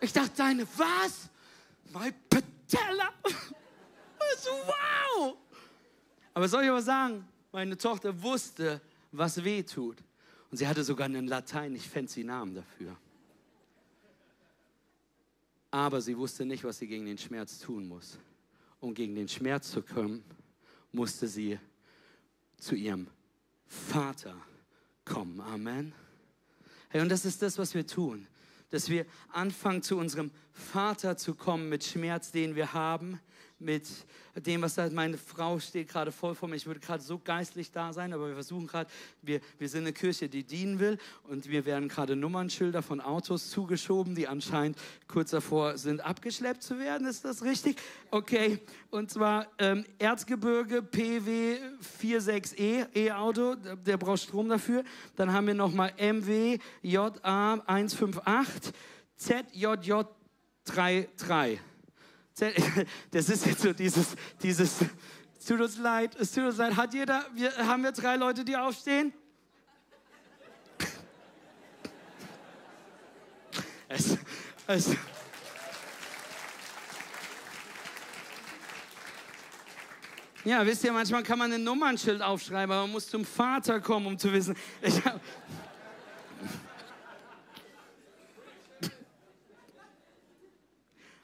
Ich dachte, deine was? My patella. so, wow. Aber soll ich aber sagen, meine Tochter wusste, was weh tut. Und sie hatte sogar einen lateinisch fancy Namen dafür. Aber sie wusste nicht, was sie gegen den Schmerz tun muss. Um gegen den Schmerz zu kommen, musste sie zu ihrem Vater kommen. Amen. Hey, und das ist das, was wir tun. Dass wir anfangen, zu unserem Vater zu kommen mit Schmerz, den wir haben, mit dem, was da, meine Frau steht gerade voll vor mir. Ich würde gerade so geistlich da sein, aber wir versuchen gerade, wir, wir sind eine Kirche, die dienen will und wir werden gerade Nummernschilder von Autos zugeschoben, die anscheinend kurz davor sind, abgeschleppt zu werden. Ist das richtig? Okay. Und zwar ähm, Erzgebirge PW 46E E-Auto, der braucht Strom dafür. Dann haben wir nochmal MW JA 158 ZJJ 33. Das ist jetzt so dieses, dieses, es tut uns leid, es tut uns leid. Hat jeder, wir, haben wir drei Leute, die aufstehen? Es, es, ja, wisst ihr, manchmal kann man ein Nummernschild aufschreiben, aber man muss zum Vater kommen, um zu wissen. Ich hab,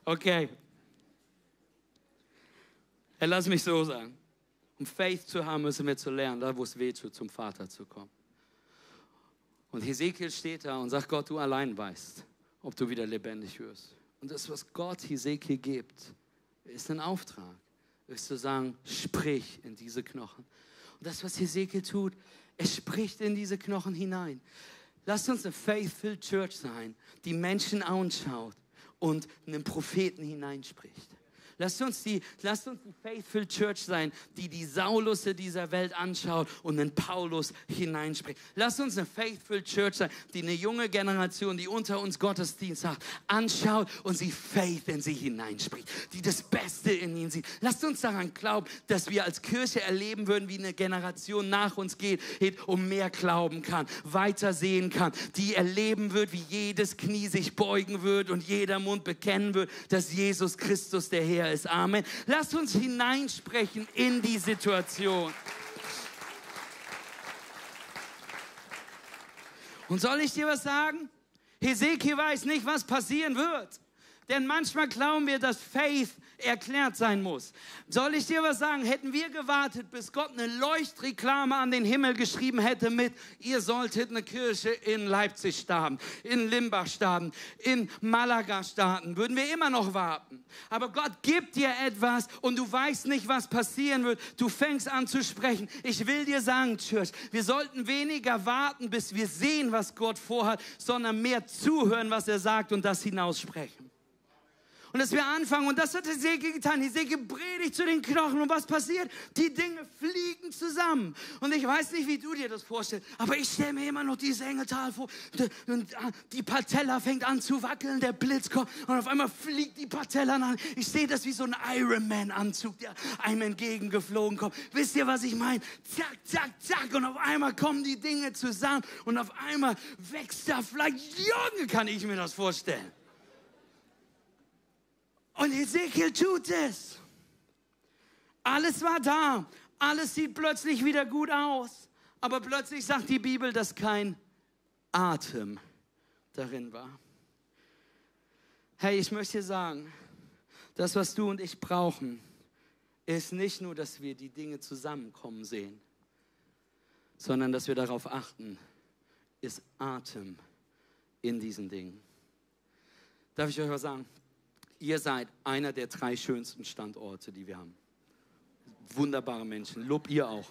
okay, Hey, lass mich so sagen. Um Faith zu haben, müssen wir zu lernen, da wo es weh tut, zum Vater zu kommen. Und Hesekiel steht da und sagt, Gott, du allein weißt, ob du wieder lebendig wirst. Und das, was Gott Hesekiel gibt, ist ein Auftrag. Ist zu sagen, sprich in diese Knochen. Und das, was Hesekiel tut, er spricht in diese Knochen hinein. Lasst uns eine faithful Church sein, die Menschen anschaut und einen Propheten hineinspricht. Lasst uns die, lasst uns die Faithful Church sein, die die Saulusse dieser Welt anschaut und in Paulus hineinspricht. Lasst uns eine Faithful Church sein, die eine junge Generation, die unter uns Gottesdienst hat, anschaut und sie Faith in sie hineinspricht, die das Beste in ihnen sieht. Lasst uns daran glauben, dass wir als Kirche erleben würden, wie eine Generation nach uns geht, um mehr glauben kann, weiter sehen kann, die erleben wird, wie jedes Knie sich beugen wird und jeder Mund bekennen wird, dass Jesus Christus der Herr ist. Amen. Lass uns hineinsprechen in die Situation. Und soll ich dir was sagen? Hesekiel weiß nicht, was passieren wird. Denn manchmal glauben wir, dass Faith erklärt sein muss. Soll ich dir was sagen? Hätten wir gewartet, bis Gott eine Leuchtreklame an den Himmel geschrieben hätte mit, ihr solltet eine Kirche in Leipzig starten, in Limbach starten, in Malaga starten, würden wir immer noch warten. Aber Gott gibt dir etwas und du weißt nicht, was passieren wird. Du fängst an zu sprechen. Ich will dir sagen, Church, wir sollten weniger warten, bis wir sehen, was Gott vorhat, sondern mehr zuhören, was er sagt und das hinaussprechen. Und dass wir anfangen, und das hat Hesekiel getan. Hesekiel predigt zu den Knochen. Und was passiert? Die Dinge fliegen zusammen. Und ich weiß nicht, wie du dir das vorstellst, aber ich stelle mir immer noch dieses Engeltal vor. Und ah, die Patella fängt an zu wackeln, der Blitz kommt und auf einmal fliegt die Patella an. Ich sehe das wie so ein Ironman-Anzug, der einem entgegengeflogen kommt. Wisst ihr, was ich meine? Zack, zack, zack. Und auf einmal kommen die Dinge zusammen und auf einmal wächst da vielleicht. Junge, kann ich mir das vorstellen. Und Ezekiel tut es. Alles war da. Alles sieht plötzlich wieder gut aus. Aber plötzlich sagt die Bibel, dass kein Atem darin war. Hey, ich möchte dir sagen, das, was du und ich brauchen, ist nicht nur, dass wir die Dinge zusammenkommen sehen, sondern dass wir darauf achten, ist Atem in diesen Dingen. Darf ich euch was sagen? Ihr seid einer der drei schönsten Standorte, die wir haben. Wunderbare Menschen. Lob ihr auch.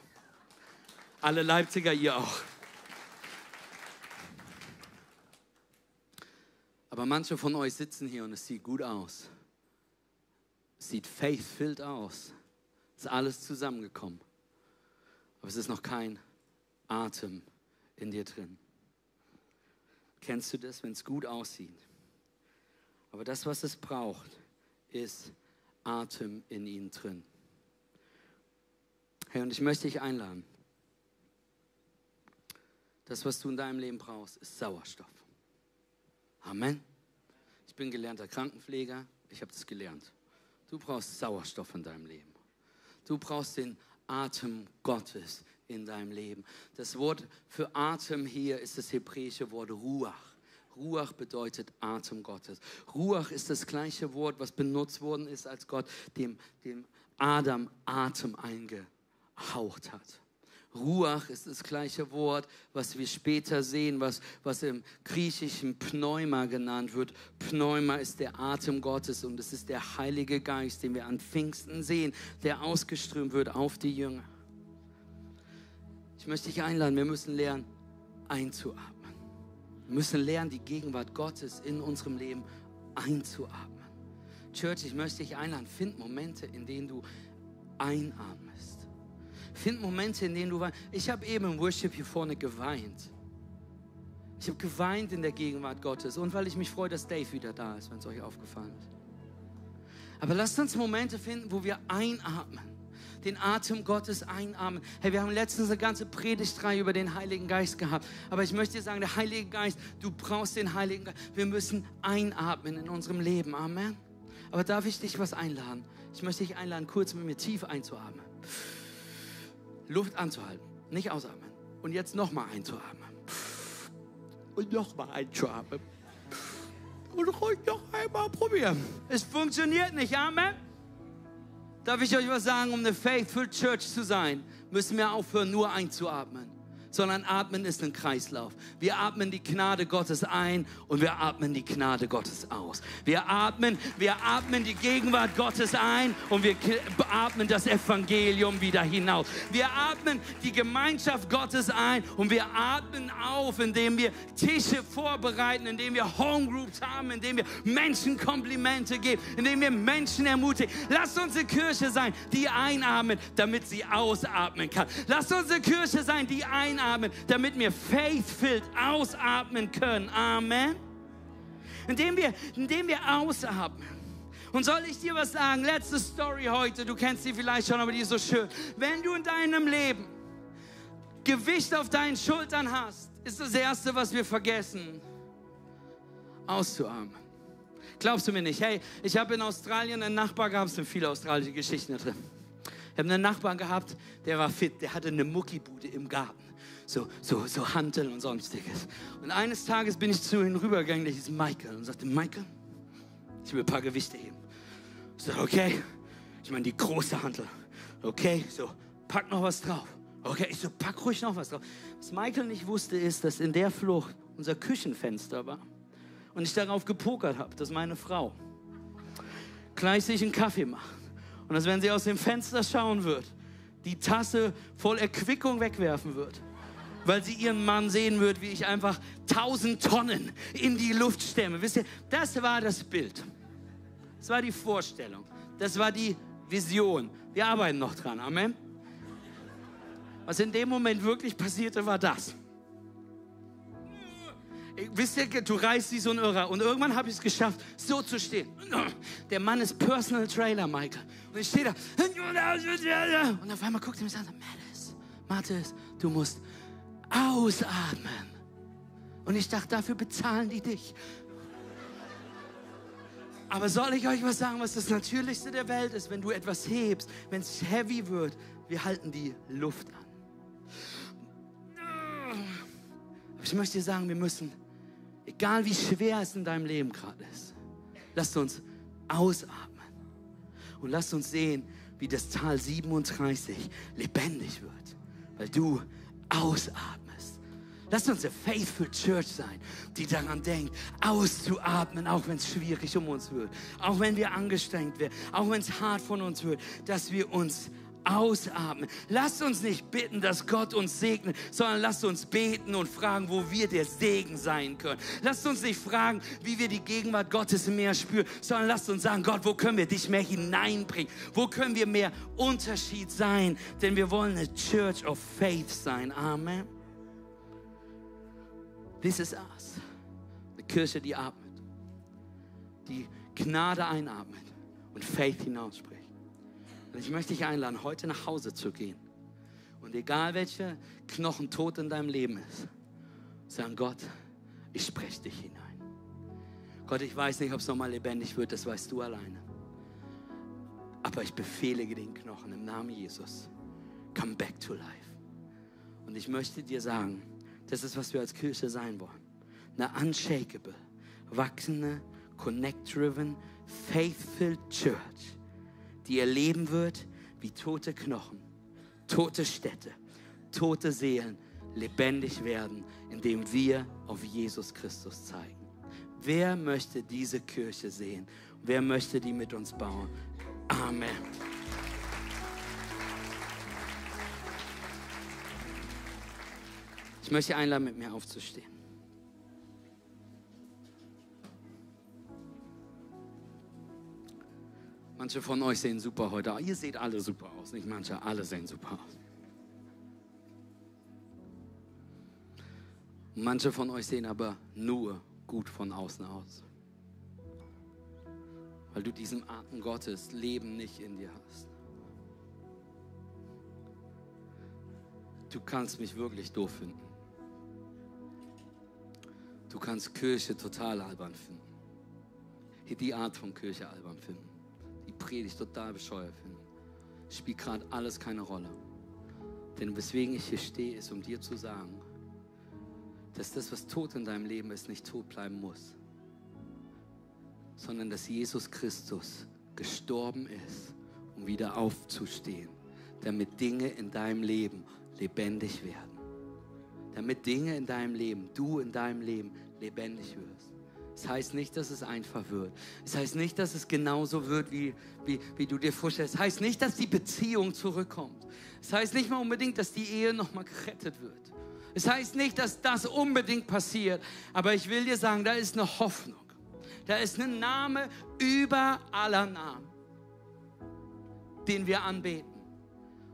Alle Leipziger, ihr auch. Aber manche von euch sitzen hier und es sieht gut aus. Es sieht faith-filled aus. Es ist alles zusammengekommen. Aber es ist noch kein Atem in dir drin. Kennst du das, wenn es gut aussieht? Aber das, was es braucht, ist Atem in ihnen drin. Hey, und ich möchte dich einladen. Das, was du in deinem Leben brauchst, ist Sauerstoff. Amen. Ich bin gelernter Krankenpfleger. Ich habe das gelernt. Du brauchst Sauerstoff in deinem Leben. Du brauchst den Atem Gottes in deinem Leben. Das Wort für Atem hier ist das hebräische Wort Ruach. Ruach bedeutet Atem Gottes. Ruach ist das gleiche Wort, was benutzt worden ist, als Gott dem, dem Adam Atem eingehaucht hat. Ruach ist das gleiche Wort, was wir später sehen, was, was im griechischen Pneuma genannt wird. Pneuma ist der Atem Gottes und es ist der Heilige Geist, den wir an Pfingsten sehen, der ausgeströmt wird auf die Jünger. Ich möchte dich einladen, wir müssen lernen, einzuatmen. Müssen lernen, die Gegenwart Gottes in unserem Leben einzuatmen. Church, ich möchte dich einladen, find Momente, in denen du einatmest. Find Momente, in denen du weinst. Ich habe eben im Worship hier vorne geweint. Ich habe geweint in der Gegenwart Gottes und weil ich mich freue, dass Dave wieder da ist, wenn es euch aufgefallen ist. Aber lasst uns Momente finden, wo wir einatmen den Atem Gottes einatmen. Hey, wir haben letztens eine ganze Predigtreihe über den Heiligen Geist gehabt. Aber ich möchte dir sagen, der Heilige Geist, du brauchst den Heiligen Geist. Wir müssen einatmen in unserem Leben. Amen. Aber darf ich dich was einladen? Ich möchte dich einladen, kurz mit mir tief einzuatmen. Luft anzuhalten, nicht ausatmen. Und jetzt nochmal einzuatmen. Und nochmal einzuatmen. Und ruhig noch einmal probieren. Es funktioniert nicht, Amen. Darf ich euch was sagen, um eine Faithful Church zu sein, müssen wir aufhören, nur einzuatmen sondern atmen ist ein Kreislauf. Wir atmen die Gnade Gottes ein und wir atmen die Gnade Gottes aus. Wir atmen, wir atmen die Gegenwart Gottes ein und wir atmen das Evangelium wieder hinaus. Wir atmen die Gemeinschaft Gottes ein und wir atmen auf, indem wir Tische vorbereiten, indem wir Homegroups haben, indem wir Menschen Komplimente geben, indem wir Menschen ermutigen. Lasst unsere Kirche sein, die einatmet, damit sie ausatmen kann. Lasst unsere Kirche sein, die einatmet einatmen, damit wir faith-filled ausatmen können. Amen. Indem wir, indem wir ausatmen. Und soll ich dir was sagen? Letzte Story heute, du kennst sie vielleicht schon, aber die ist so schön. Wenn du in deinem Leben Gewicht auf deinen Schultern hast, ist das Erste, was wir vergessen, auszuatmen. Glaubst du mir nicht? Hey, ich habe in Australien einen Nachbar gehabt, es sind viele australische Geschichten da drin. Ich habe einen Nachbarn gehabt, der war fit, der hatte eine Muckibude im Garten so, so, so Hanteln und sonstiges. Und eines Tages bin ich zu ihm rübergegangen, der hieß Michael, und sagte, Michael, ich will ein paar Gewichte heben. Ich sagte, okay, ich meine die große Hantel. Okay, so, pack noch was drauf. Okay, ich so, pack ruhig noch was drauf. Was Michael nicht wusste, ist, dass in der Flucht unser Küchenfenster war. Und ich darauf gepokert habe, dass meine Frau gleich sich einen Kaffee macht. Und dass, wenn sie aus dem Fenster schauen wird, die Tasse voll Erquickung wegwerfen wird weil sie ihren Mann sehen wird, wie ich einfach tausend Tonnen in die Luft stemme. Wisst ihr, das war das Bild. Das war die Vorstellung. Das war die Vision. Wir arbeiten noch dran. Amen. Was in dem Moment wirklich passierte, war das. Wisst ihr, du reist wie so ein Irrer. Und irgendwann habe ich es geschafft, so zu stehen. Der Mann ist Personal Trailer, Michael. Und ich stehe da. Und auf einmal guckt er mich an, Mattis, Mattis, du musst ausatmen. Und ich dachte, dafür bezahlen die dich. Aber soll ich euch was sagen, was das Natürlichste der Welt ist, wenn du etwas hebst, wenn es heavy wird, wir halten die Luft an. Ich möchte dir sagen, wir müssen Egal wie schwer es in deinem Leben gerade ist. Lasst uns ausatmen. Und lasst uns sehen, wie das Tal 37 lebendig wird, weil du ausatmest. Lasst uns eine faithful Church sein, die daran denkt, auszuatmen, auch wenn es schwierig um uns wird, auch wenn wir angestrengt werden, auch wenn es hart von uns wird, dass wir uns ausatmen. Lasst uns nicht bitten, dass Gott uns segnet, sondern lasst uns beten und fragen, wo wir der Segen sein können. Lasst uns nicht fragen, wie wir die Gegenwart Gottes mehr spüren, sondern lasst uns sagen, Gott, wo können wir dich mehr hineinbringen? Wo können wir mehr Unterschied sein? Denn wir wollen eine Church of Faith sein. Amen. This is us. Eine Kirche, die atmet, die Gnade einatmet und Faith hinausspricht. Und ich möchte dich einladen, heute nach Hause zu gehen. Und egal welche Knochen tot in deinem Leben ist, sagen Gott, ich spreche dich hinein. Gott, ich weiß nicht, ob es nochmal lebendig wird, das weißt du alleine. Aber ich befehle den Knochen im Namen Jesus. Come back to life. Und ich möchte dir sagen, das ist, was wir als Kirche sein wollen. Eine unshakable, wachsende, connect-driven, faith-filled Church die erleben wird, wie tote Knochen, tote Städte, tote Seelen lebendig werden, indem wir auf Jesus Christus zeigen. Wer möchte diese Kirche sehen? Wer möchte die mit uns bauen? Amen. Ich möchte einladen, mit mir aufzustehen. Manche von euch sehen super heute aus. Ihr seht alle super aus. Nicht manche, alle sehen super aus. Manche von euch sehen aber nur gut von außen aus. Weil du diesen Atem Gottes, Leben nicht in dir hast. Du kannst mich wirklich doof finden. Du kannst Kirche total albern finden. Die Art von Kirche albern finden. Predigt total bescheuert finde. Spielt gerade alles keine Rolle. Denn weswegen ich hier stehe, ist, um dir zu sagen, dass das, was tot in deinem Leben ist, nicht tot bleiben muss, sondern dass Jesus Christus gestorben ist, um wieder aufzustehen, damit Dinge in deinem Leben lebendig werden. Damit Dinge in deinem Leben, du in deinem Leben lebendig wirst. Es heißt nicht, dass es einfach wird. Es heißt nicht, dass es genauso wird, wie, wie, wie du dir vorstellst. Es heißt nicht, dass die Beziehung zurückkommt. Es heißt nicht mal unbedingt, dass die Ehe nochmal gerettet wird. Es heißt nicht, dass das unbedingt passiert. Aber ich will dir sagen, da ist eine Hoffnung. Da ist ein Name über aller Namen, den wir anbeten.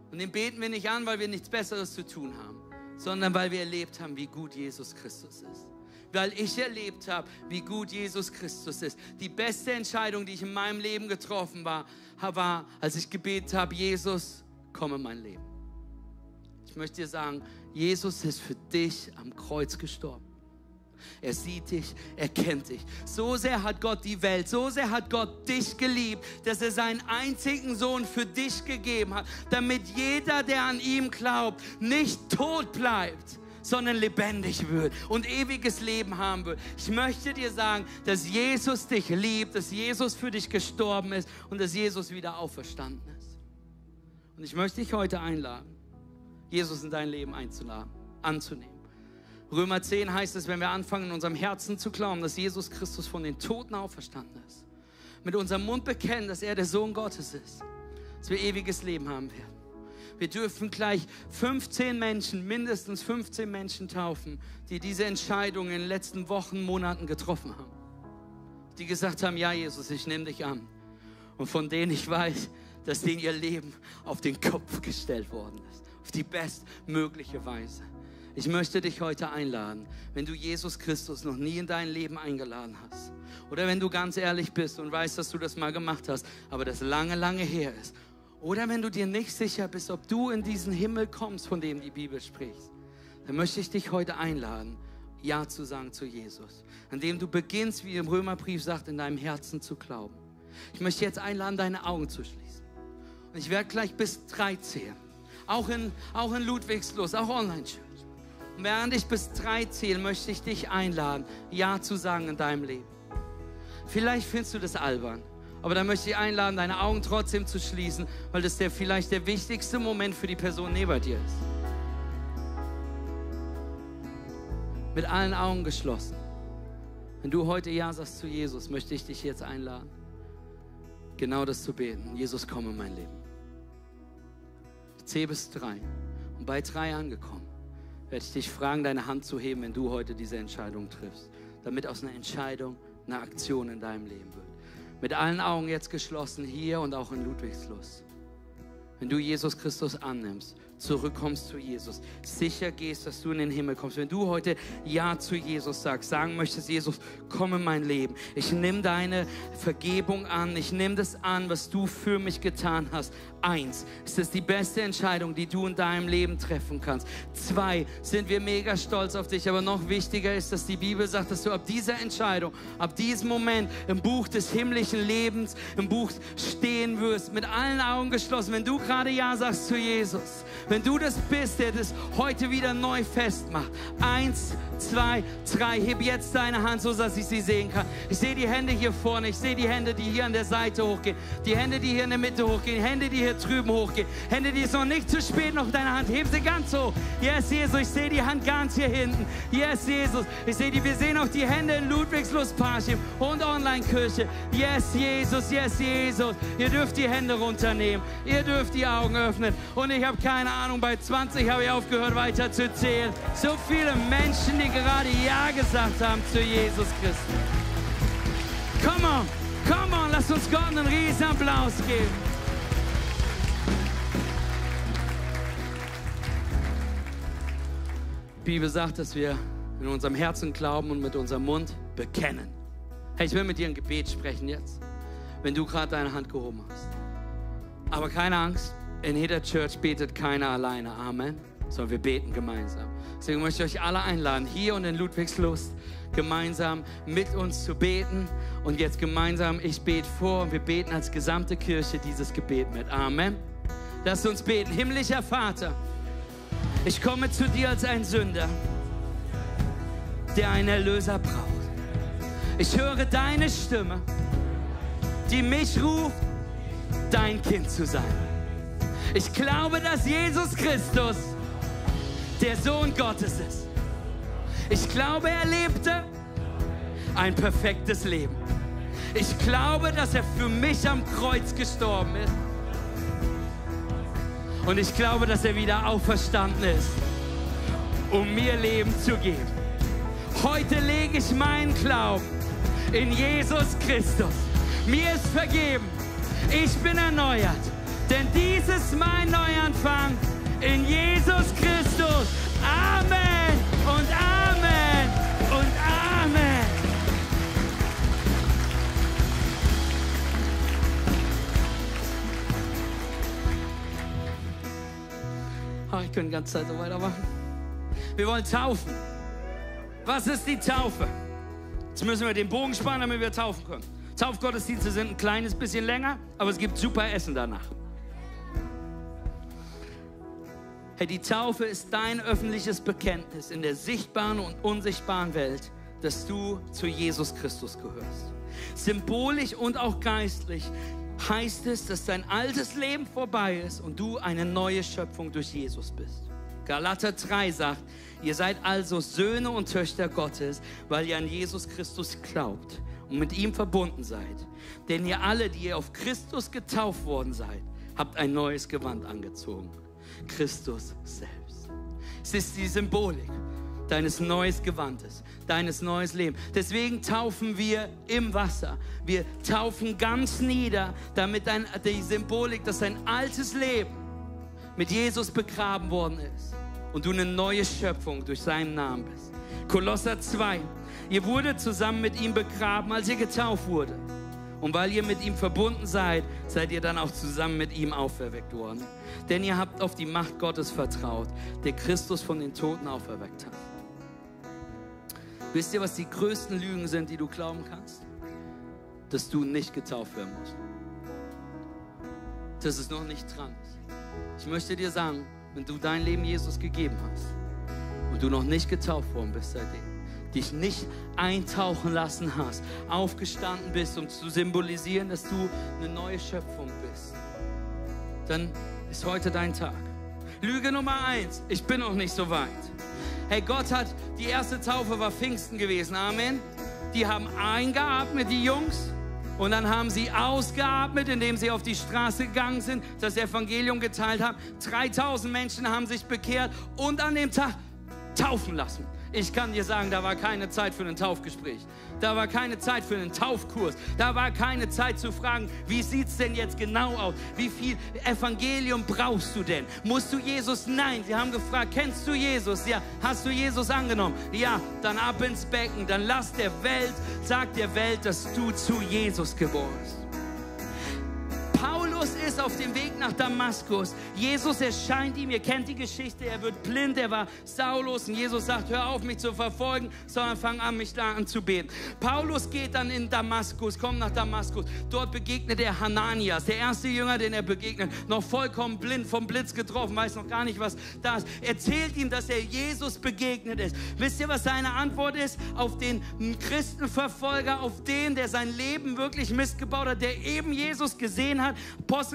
Und den beten wir nicht an, weil wir nichts Besseres zu tun haben, sondern weil wir erlebt haben, wie gut Jesus Christus ist weil ich erlebt habe, wie gut Jesus Christus ist. Die beste Entscheidung, die ich in meinem Leben getroffen war, war, als ich gebetet habe, Jesus, komm in mein Leben. Ich möchte dir sagen, Jesus ist für dich am Kreuz gestorben. Er sieht dich, er kennt dich. So sehr hat Gott die Welt, so sehr hat Gott dich geliebt, dass er seinen einzigen Sohn für dich gegeben hat, damit jeder, der an ihm glaubt, nicht tot bleibt, sondern lebendig wird und ewiges Leben haben wird. Ich möchte dir sagen, dass Jesus dich liebt, dass Jesus für dich gestorben ist und dass Jesus wieder auferstanden ist. Und ich möchte dich heute einladen, Jesus in dein Leben einzuladen, anzunehmen. Römer 10 heißt es, wenn wir anfangen, in unserem Herzen zu glauben, dass Jesus Christus von den Toten auferstanden ist, mit unserem Mund bekennen, dass er der Sohn Gottes ist, dass wir ewiges Leben haben werden. Wir dürfen gleich 15 Menschen, mindestens 15 Menschen taufen, die diese Entscheidung in den letzten Wochen, Monaten getroffen haben. Die gesagt haben, ja Jesus, ich nehme dich an. und von denen ich weiß, dass denen ihr Leben auf den Kopf gestellt worden ist, auf die bestmögliche Weise. Ich möchte dich heute einladen, wenn du Jesus Christus noch nie in dein Leben eingeladen hast. Oder wenn du ganz ehrlich bist und weißt, dass du das mal gemacht hast, aber das lange, lange her ist. Oder wenn du dir nicht sicher bist, ob du in diesen Himmel kommst, von dem die Bibel spricht. Dann möchte ich dich heute einladen, Ja zu sagen zu Jesus. Indem du beginnst, wie im Römerbrief sagt, in deinem Herzen zu glauben. Ich möchte jetzt einladen, deine Augen zu schließen. Und ich werde gleich bis drei zählen. Auch in, auch in Ludwigslust, auch Online-Church. Und während ich bis drei zähle, möchte ich dich einladen, Ja zu sagen in deinem Leben. Vielleicht findest du das albern, aber dann möchte ich einladen, deine Augen trotzdem zu schließen, weil das der vielleicht der wichtigste Moment für die Person neben dir ist. Mit allen Augen geschlossen. Wenn du heute Ja sagst zu Jesus, möchte ich dich jetzt einladen, genau das zu beten. Jesus, komm in mein Leben. Ich zähle bis drei. Und bei drei angekommen werde ich dich fragen, deine Hand zu heben, wenn du heute diese Entscheidung triffst, damit aus einer Entscheidung eine Aktion in deinem Leben wird. Mit allen Augen jetzt geschlossen, hier und auch in Ludwigslust. Wenn du Jesus Christus annimmst, zurückkommst zu Jesus, sicher gehst, dass du in den Himmel kommst. Wenn du heute Ja zu Jesus sagst, sagen möchtest, Jesus, komm in mein Leben. Ich nehme deine Vergebung an. Ich nehme das an, was du für mich getan hast. Eins, ist das die beste Entscheidung, die du in deinem Leben treffen kannst. Zwei, sind wir mega stolz auf dich. Aber noch wichtiger ist, dass die Bibel sagt, dass du ab dieser Entscheidung, ab diesem Moment im Buch des himmlischen Lebens, im Buch stehen wirst, mit allen Augen geschlossen. Wenn du gerade Ja sagst zu Jesus, wenn du das bist, der das heute wieder neu festmacht. Eins, zwei, drei. Heb jetzt deine Hand, so dass ich sie sehen kann. Ich sehe die Hände hier vorne. Ich sehe die Hände, die hier an der Seite hochgehen. Die Hände, die hier in der Mitte hochgehen. Hände, die hier drüben hochgehen. Hände, die ist noch nicht zu spät noch deine Hand. Heb sie ganz hoch. Yes, Jesus. Ich sehe die Hand ganz hier hinten. Yes, Jesus. Ich sehe die. Wir sehen auch die Hände in Ludwigslust Parchim und Online-Kirche. Yes, Jesus. Yes, Jesus. Ihr dürft die Hände runternehmen. Ihr dürft die Augen öffnen. Und ich habe keine Ahnung, bei 20 habe ich aufgehört weiter zu zählen. So viele Menschen, die gerade Ja gesagt haben zu Jesus Christus. Come on, come on, lass uns Gott einen riesen Applaus geben. Die Bibel sagt, dass wir in unserem Herzen glauben und mit unserem Mund bekennen. Hey, ich will mit dir ein Gebet sprechen jetzt, wenn du gerade deine Hand gehoben hast. Aber keine Angst, in jeder Church betet keiner alleine. Amen sondern wir beten gemeinsam. Deswegen möchte ich euch alle einladen, hier und in Ludwigslust gemeinsam mit uns zu beten. Und jetzt gemeinsam, ich bete vor und wir beten als gesamte Kirche dieses Gebet mit. Amen. Lasst uns beten. Himmlischer Vater, ich komme zu dir als ein Sünder, der einen Erlöser braucht. Ich höre deine Stimme, die mich ruft, dein Kind zu sein. Ich glaube, dass Jesus Christus der Sohn Gottes ist. Ich glaube, er lebte ein perfektes Leben. Ich glaube, dass er für mich am Kreuz gestorben ist. Und ich glaube, dass er wieder auferstanden ist, um mir Leben zu geben. Heute lege ich meinen Glauben in Jesus Christus. Mir ist vergeben. Ich bin erneuert. Denn dies ist mein Neuanfang in Jesus Christus. Amen und Amen und Amen. Oh, ich könnte die ganze Zeit so weitermachen. Wir wollen taufen. Was ist die Taufe? Jetzt müssen wir den Bogen spannen, damit wir taufen können. Taufgottesdienste sind ein kleines bisschen länger, aber es gibt super Essen danach. Hey, die Taufe ist dein öffentliches Bekenntnis in der sichtbaren und unsichtbaren Welt, dass du zu Jesus Christus gehörst. Symbolisch und auch geistlich heißt es, dass dein altes Leben vorbei ist und du eine neue Schöpfung durch Jesus bist. Galater 3 sagt, ihr seid also Söhne und Töchter Gottes, weil ihr an Jesus Christus glaubt und mit ihm verbunden seid. Denn ihr alle, die ihr auf Christus getauft worden seid, habt ein neues Gewand angezogen. Christus selbst. Es ist die Symbolik. deines neues Gewandes, deines neues Leben. Deswegen taufen wir im Wasser. Wir taufen ganz nieder, damit dein, die Symbolik, dass dein altes Leben mit Jesus begraben worden ist und du eine neue Schöpfung durch seinen Namen bist. Kolosser 2. Ihr wurdet zusammen mit ihm begraben, als ihr getauft wurde. Und weil ihr mit ihm verbunden seid, seid ihr dann auch zusammen mit ihm auferweckt worden. Denn ihr habt auf die Macht Gottes vertraut, der Christus von den Toten auferweckt hat. Wisst ihr, was die größten Lügen sind, die du glauben kannst? Dass du nicht getauft werden musst. Dass es noch nicht dran ist. Ich möchte dir sagen, wenn du dein Leben Jesus gegeben hast und du noch nicht getauft worden bist seitdem, dich nicht eintauchen lassen hast, aufgestanden bist, um zu symbolisieren, dass du eine neue Schöpfung bist, dann ist heute dein Tag. Lüge Nummer eins, ich bin noch nicht so weit. Hey, Gott hat, die erste Taufe war Pfingsten gewesen, Amen. Die haben eingeatmet, die Jungs, und dann haben sie ausgeatmet, indem sie auf die Straße gegangen sind, das Evangelium geteilt haben. 3000 Menschen haben sich bekehrt und an dem Tag taufen lassen. Ich kann dir sagen, da war keine Zeit für ein Taufgespräch. Da war keine Zeit für einen Taufkurs. Da war keine Zeit zu fragen, wie sieht es denn jetzt genau aus? Wie viel Evangelium brauchst du denn? Musst du Jesus? Nein. Sie haben gefragt, kennst du Jesus? Ja. Hast du Jesus angenommen? Ja. Dann ab ins Becken. Dann lass der Welt, sag der Welt, dass du zu Jesus geboren bist. Ist auf dem Weg nach Damaskus. Jesus erscheint ihm, ihr kennt die Geschichte, er wird blind, er war saulos und Jesus sagt, hör auf mich zu verfolgen, sondern fang an, mich da anzubeten. Paulus geht dann in Damaskus, kommt nach Damaskus. Dort begegnet er Hananias, der erste Jünger, den er begegnet, noch vollkommen blind, vom Blitz getroffen, weiß noch gar nicht, was da ist. Erzählt ihm, dass er Jesus begegnet ist. Wisst ihr, was seine Antwort ist auf den Christenverfolger, auf den, der sein Leben wirklich missgebaut hat, der eben Jesus gesehen hat?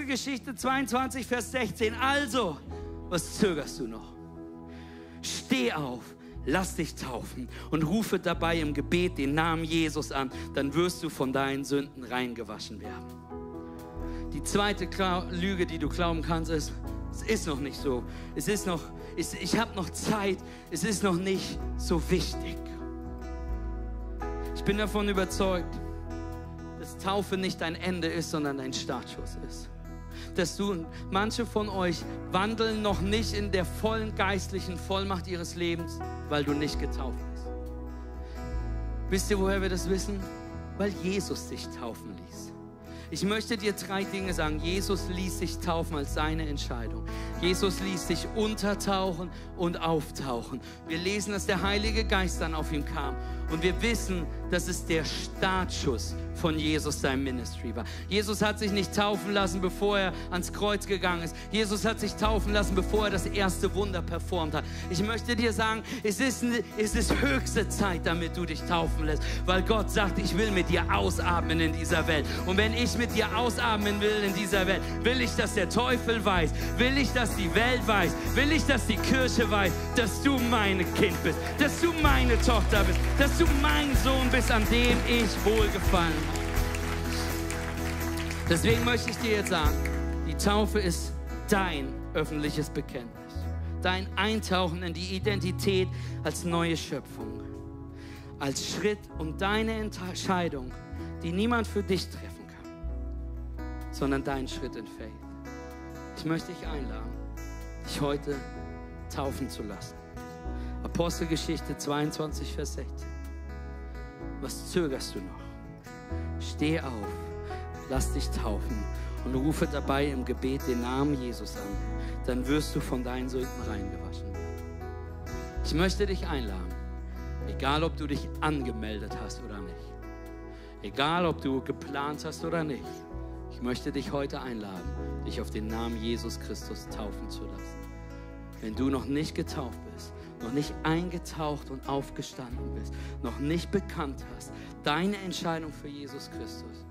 Apostelgeschichte 22, Vers 16. Also, was zögerst du noch? Steh auf, lass dich taufen und rufe dabei im Gebet den Namen Jesus an, dann wirst du von deinen Sünden reingewaschen werden. Die zweite Lüge, die du glauben kannst, ist, es ist noch nicht so. Es ist noch, ich habe noch Zeit. Es ist noch nicht so wichtig. Ich bin davon überzeugt, dass Taufe nicht ein Ende ist, sondern ein Startschuss ist. Dass du, manche von euch wandeln noch nicht in der vollen geistlichen Vollmacht ihres Lebens, weil du nicht getauft bist. Wisst ihr, woher wir das wissen? Weil Jesus dich taufen ließ. Ich möchte dir drei Dinge sagen. Jesus ließ sich taufen als seine Entscheidung. Jesus ließ sich untertauchen und auftauchen. Wir lesen, dass der Heilige Geist dann auf ihm kam. Und wir wissen, dass es der Startschuss von Jesus sein Ministry war. Jesus hat sich nicht taufen lassen, bevor er ans Kreuz gegangen ist. Jesus hat sich taufen lassen, bevor er das erste Wunder performt hat. Ich möchte dir sagen, es ist, es ist höchste Zeit, damit du dich taufen lässt, weil Gott sagt, ich will mit dir ausatmen in dieser Welt. Und wenn ich mit dir ausatmen will in dieser Welt, will ich, dass der Teufel weiß, will ich, dass die Welt weiß, will ich, dass die Kirche weiß, dass du mein Kind bist, dass du meine Tochter bist, dass du mein Sohn bist, an dem ich wohlgefallen habe. Deswegen möchte ich dir jetzt sagen, die Taufe ist dein öffentliches Bekenntnis. Dein Eintauchen in die Identität als neue Schöpfung. Als Schritt und deine Entscheidung, die niemand für dich treffen kann, sondern dein Schritt in Faith. Ich möchte dich einladen, dich heute taufen zu lassen. Apostelgeschichte 22, Vers 16. Was zögerst du noch? Steh auf, lass dich taufen und rufe dabei im Gebet den Namen Jesus an. Dann wirst du von deinen Sünden reingewaschen werden. Ich möchte dich einladen, egal ob du dich angemeldet hast oder nicht, egal ob du geplant hast oder nicht, ich möchte dich heute einladen, dich auf den Namen Jesus Christus taufen zu lassen. Wenn du noch nicht getauft bist, noch nicht eingetaucht und aufgestanden bist, noch nicht bekannt hast, deine Entscheidung für Jesus Christus,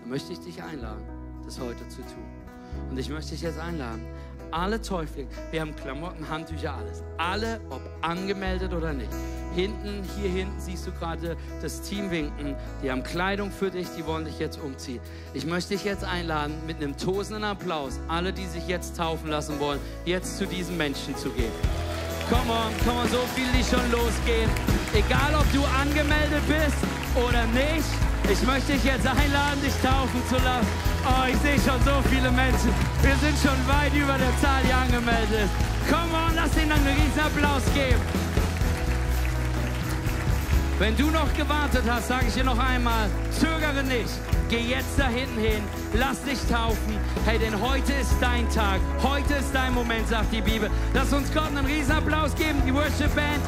dann möchte ich dich einladen, das heute zu tun. Und ich möchte dich jetzt einladen, alle Täuflinge, wir haben Klamotten, Handtücher, alles. Alle, ob angemeldet oder nicht. Hinten, hier hinten siehst du gerade das Team winken. Die haben Kleidung für dich, die wollen dich jetzt umziehen. Ich möchte dich jetzt einladen, mit einem tosenden Applaus, alle, die sich jetzt taufen lassen wollen, jetzt zu diesen Menschen zu gehen. Komm on, komm on, so viel, die schon losgehen. Egal, ob du angemeldet bist oder nicht, ich möchte dich jetzt einladen, dich taufen zu lassen. Oh, ich sehe schon so viele Menschen. Wir sind schon weit über der Zahl, die angemeldet ist. Komm on, lass ihnen einen riesen Applaus geben. Wenn du noch gewartet hast, sage ich dir noch einmal, zögere nicht. Geh jetzt da hinten hin, lass dich taufen. Hey, denn heute ist dein Tag. Heute ist dein Moment, sagt die Bibel. Lass uns Gott einen riesen Applaus geben. Die Worship Band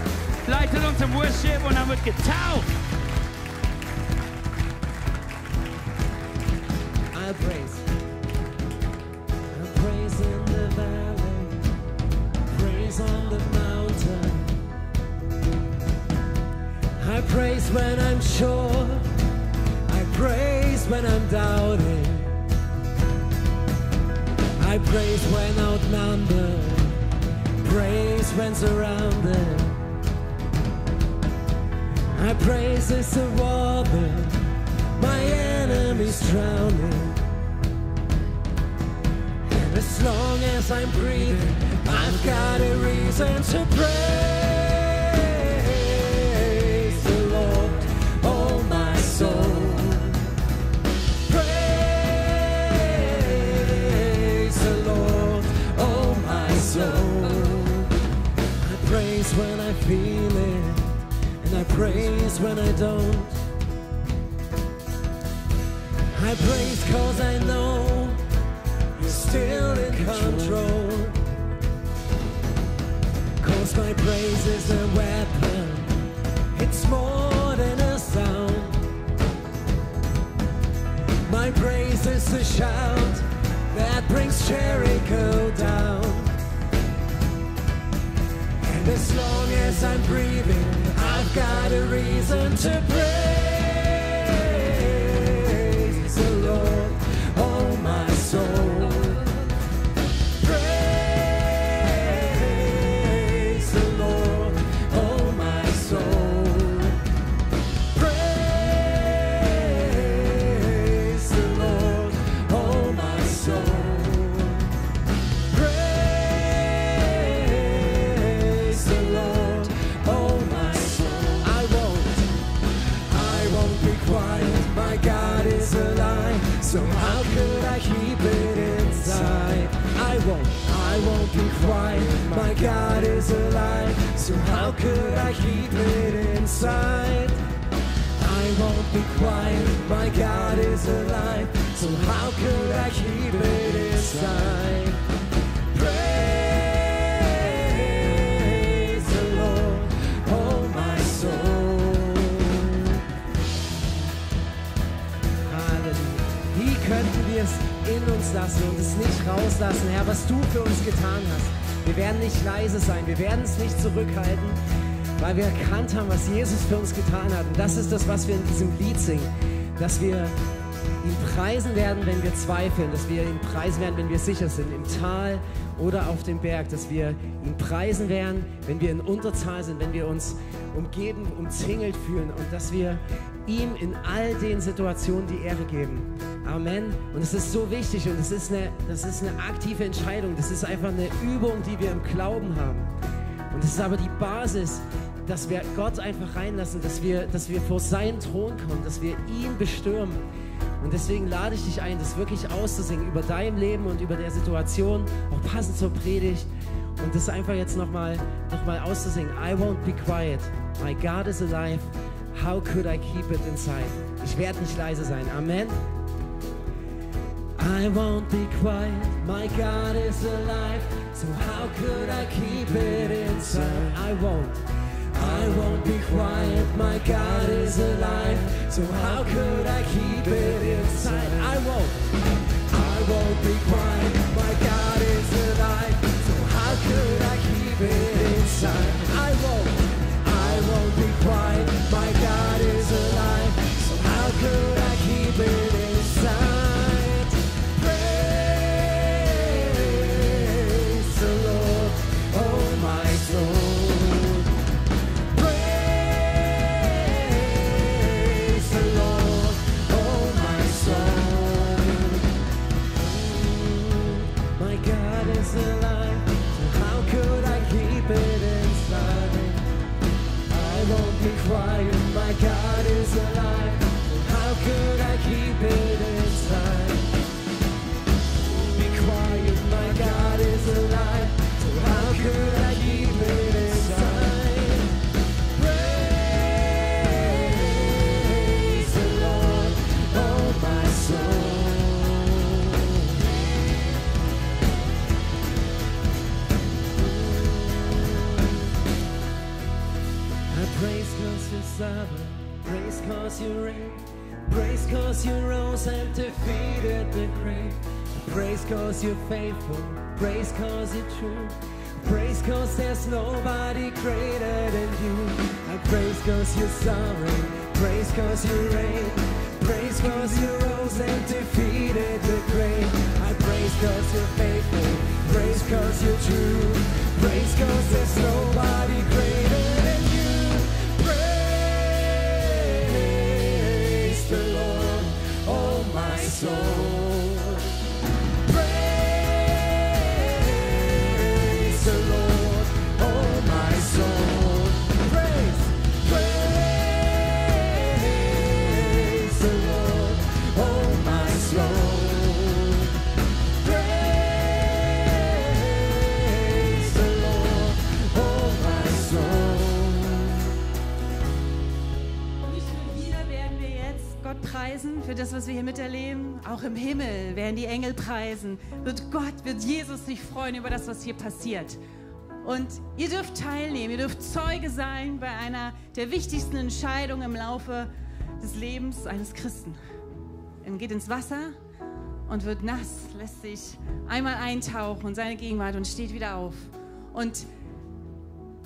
leitet uns im Worship und dann wird getauft. I praise water, my enemies drowning. As long as I'm breathing, I've got a reason to praise the Lord, oh my soul. Praise the Lord, oh my soul. I praise when I praise when I don't. I praise cause I know you're still in control. Cause my praise is a weapon, it's more than a sound. My praise is a shout that brings Jericho down. And as long as I'm breathing, I've got a reason to praise so how could I keep it inside? I won't, I won't be quiet. My God is alive, so how could I keep it inside? I won't be quiet, my God is alive, so how could I keep it inside? In uns lassen und es nicht rauslassen, Herr, was du für uns getan hast? Wir werden nicht leise sein, wir werden es nicht zurückhalten, weil wir erkannt haben, was Jesus für uns getan hat. Und das ist das, was wir in diesem Lied singen, dass wir ihn preisen werden, wenn wir zweifeln, dass wir ihn preisen werden, wenn wir sicher sind, im Tal oder auf dem Berg, dass wir ihn preisen werden, wenn wir in Unterzahl sind, wenn wir uns umgeben, umzingelt fühlen und dass wir ihm in all den Situationen die Ehre geben. Amen. Und es ist so wichtig und es ist eine, das ist eine aktive Entscheidung. Das ist einfach eine Übung, die wir im Glauben haben. Und es ist aber die Basis, dass wir Gott einfach reinlassen, dass wir, dass wir vor seinen Thron kommen, dass wir ihn bestürmen. Und deswegen lade ich dich ein, das wirklich auszusingen über dein Leben und über der Situation, auch passend zur Predigt. Und das einfach jetzt nochmal noch mal auszusingen. I won't be quiet. My God is alive. How could I keep it inside? Ich werde nicht leise sein. Amen. I won't be quiet, my God is alive. So how could I keep it inside? I won't. I won't be quiet, my God is alive. So how could I keep it inside? I won't. I won't be quiet, my God is alive. Could I keep it inside? I won't. I won't be quiet, my God is alive. So how could sovereign, praise cause you reign, praise cause you rose and defeated the grave, praise cause you're faithful, praise cause you're true, praise cause there's nobody greater than you. I praise cause you're sovereign, praise cause you reign, praise cause you rose and defeated the grave. I praise cause you're faithful, praise cause you're true, was wir hier miterleben. Auch im Himmel werden die Engel preisen. Wird Gott, wird Jesus sich freuen über das, was hier passiert. Und ihr dürft teilnehmen, ihr dürft Zeuge sein bei einer der wichtigsten Entscheidungen im Laufe des Lebens eines Christen. Er geht ins Wasser und wird nass, lässt sich einmal eintauchen in seine Gegenwart und steht wieder auf. Und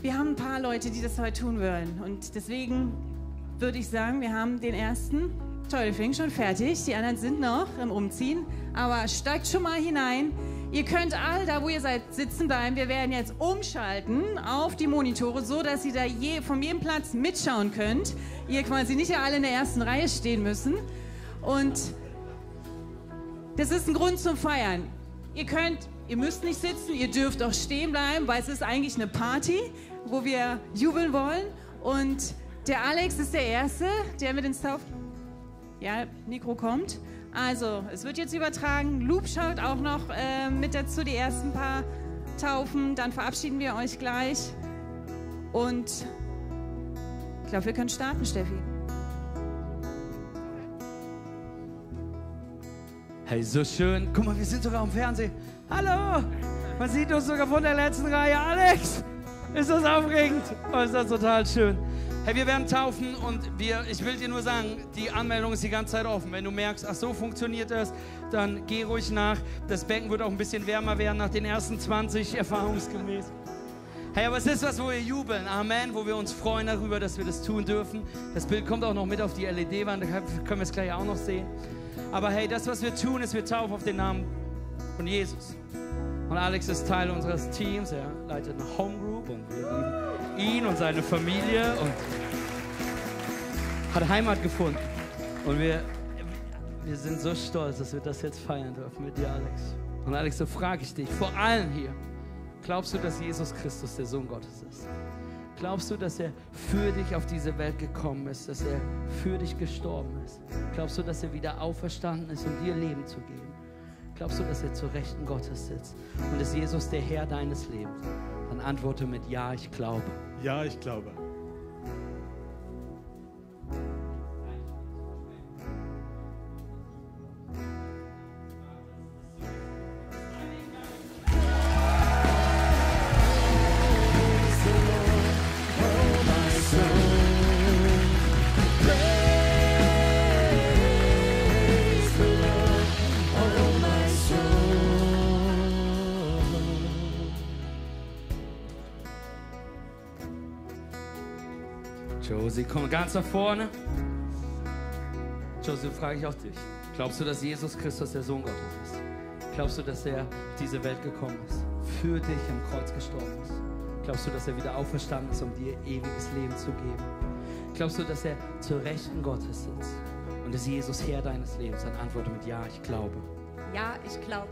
wir haben ein paar Leute, die das heute tun wollen. Und deswegen würde ich sagen, wir haben den ersten Teufing schon fertig. Die anderen sind noch im Umziehen. Aber steigt schon mal hinein. Ihr könnt all da, wo ihr seid, sitzen bleiben. Wir werden jetzt umschalten auf die Monitore, so dass ihr da je, von jedem Platz mitschauen könnt. Ihr quasi nicht alle in der ersten Reihe stehen müssen. Und das ist ein Grund zum Feiern. Ihr könnt, ihr müsst nicht sitzen, ihr dürft auch stehen bleiben, weil es ist eigentlich eine Party, wo wir jubeln wollen. Und der Alex ist der Erste, der mit ins Tauf... Ja, Mikro kommt. Also, es wird jetzt übertragen. Loop schaut auch noch äh, mit dazu, die ersten paar Taufen. Dann verabschieden wir euch gleich. Und ich glaube, wir können starten, Steffi. Hey, so schön. Guck mal, wir sind sogar am Fernsehen. Hallo! Man sieht uns sogar von der letzten Reihe. Alex! Ist das aufregend? Oh, ist das total schön. Hey, wir werden taufen und wir, ich will dir nur sagen, die Anmeldung ist die ganze Zeit offen. Wenn du merkst, ach so funktioniert das, dann geh ruhig nach. Das Becken wird auch ein bisschen wärmer werden nach den ersten 20 erfahrungsgemäß. Hey, aber es ist was, wo wir jubeln. Amen, wo wir uns freuen darüber, dass wir das tun dürfen. Das Bild kommt auch noch mit auf die LED-Wand, da können wir es gleich auch noch sehen. Aber hey, das, was wir tun, ist, wir taufen auf den Namen von Jesus. Und Alex ist Teil unseres Teams. Er leitet eine Home Group und wir lieben ihn und seine Familie und hat Heimat gefunden. Und wir, wir sind so stolz, dass wir das jetzt feiern dürfen mit dir, Alex. Und Alex, so frage ich dich, vor allem hier, glaubst du, dass Jesus Christus der Sohn Gottes ist? Glaubst du, dass er für dich auf diese Welt gekommen ist, dass er für dich gestorben ist? Glaubst du, dass er wieder auferstanden ist, um dir Leben zu geben? Glaubst du, dass er zur Rechten Gottes sitzt und ist Jesus der Herr deines Lebens? Dann antworte mit Ja, ich glaube. Ja, ich glaube. Josie, komm ganz nach vorne. Josie, frage ich auch dich. Glaubst du, dass Jesus Christus der Sohn Gottes ist? Glaubst du, dass er auf diese Welt gekommen ist, für dich am Kreuz gestorben ist? Glaubst du, dass er wieder auferstanden ist, um dir ewiges Leben zu geben? Glaubst du, dass er zur Rechten Gottes sitzt und ist Jesus Herr deines Lebens? Dann antworte mit Ja, ich glaube. Ja, ich glaube.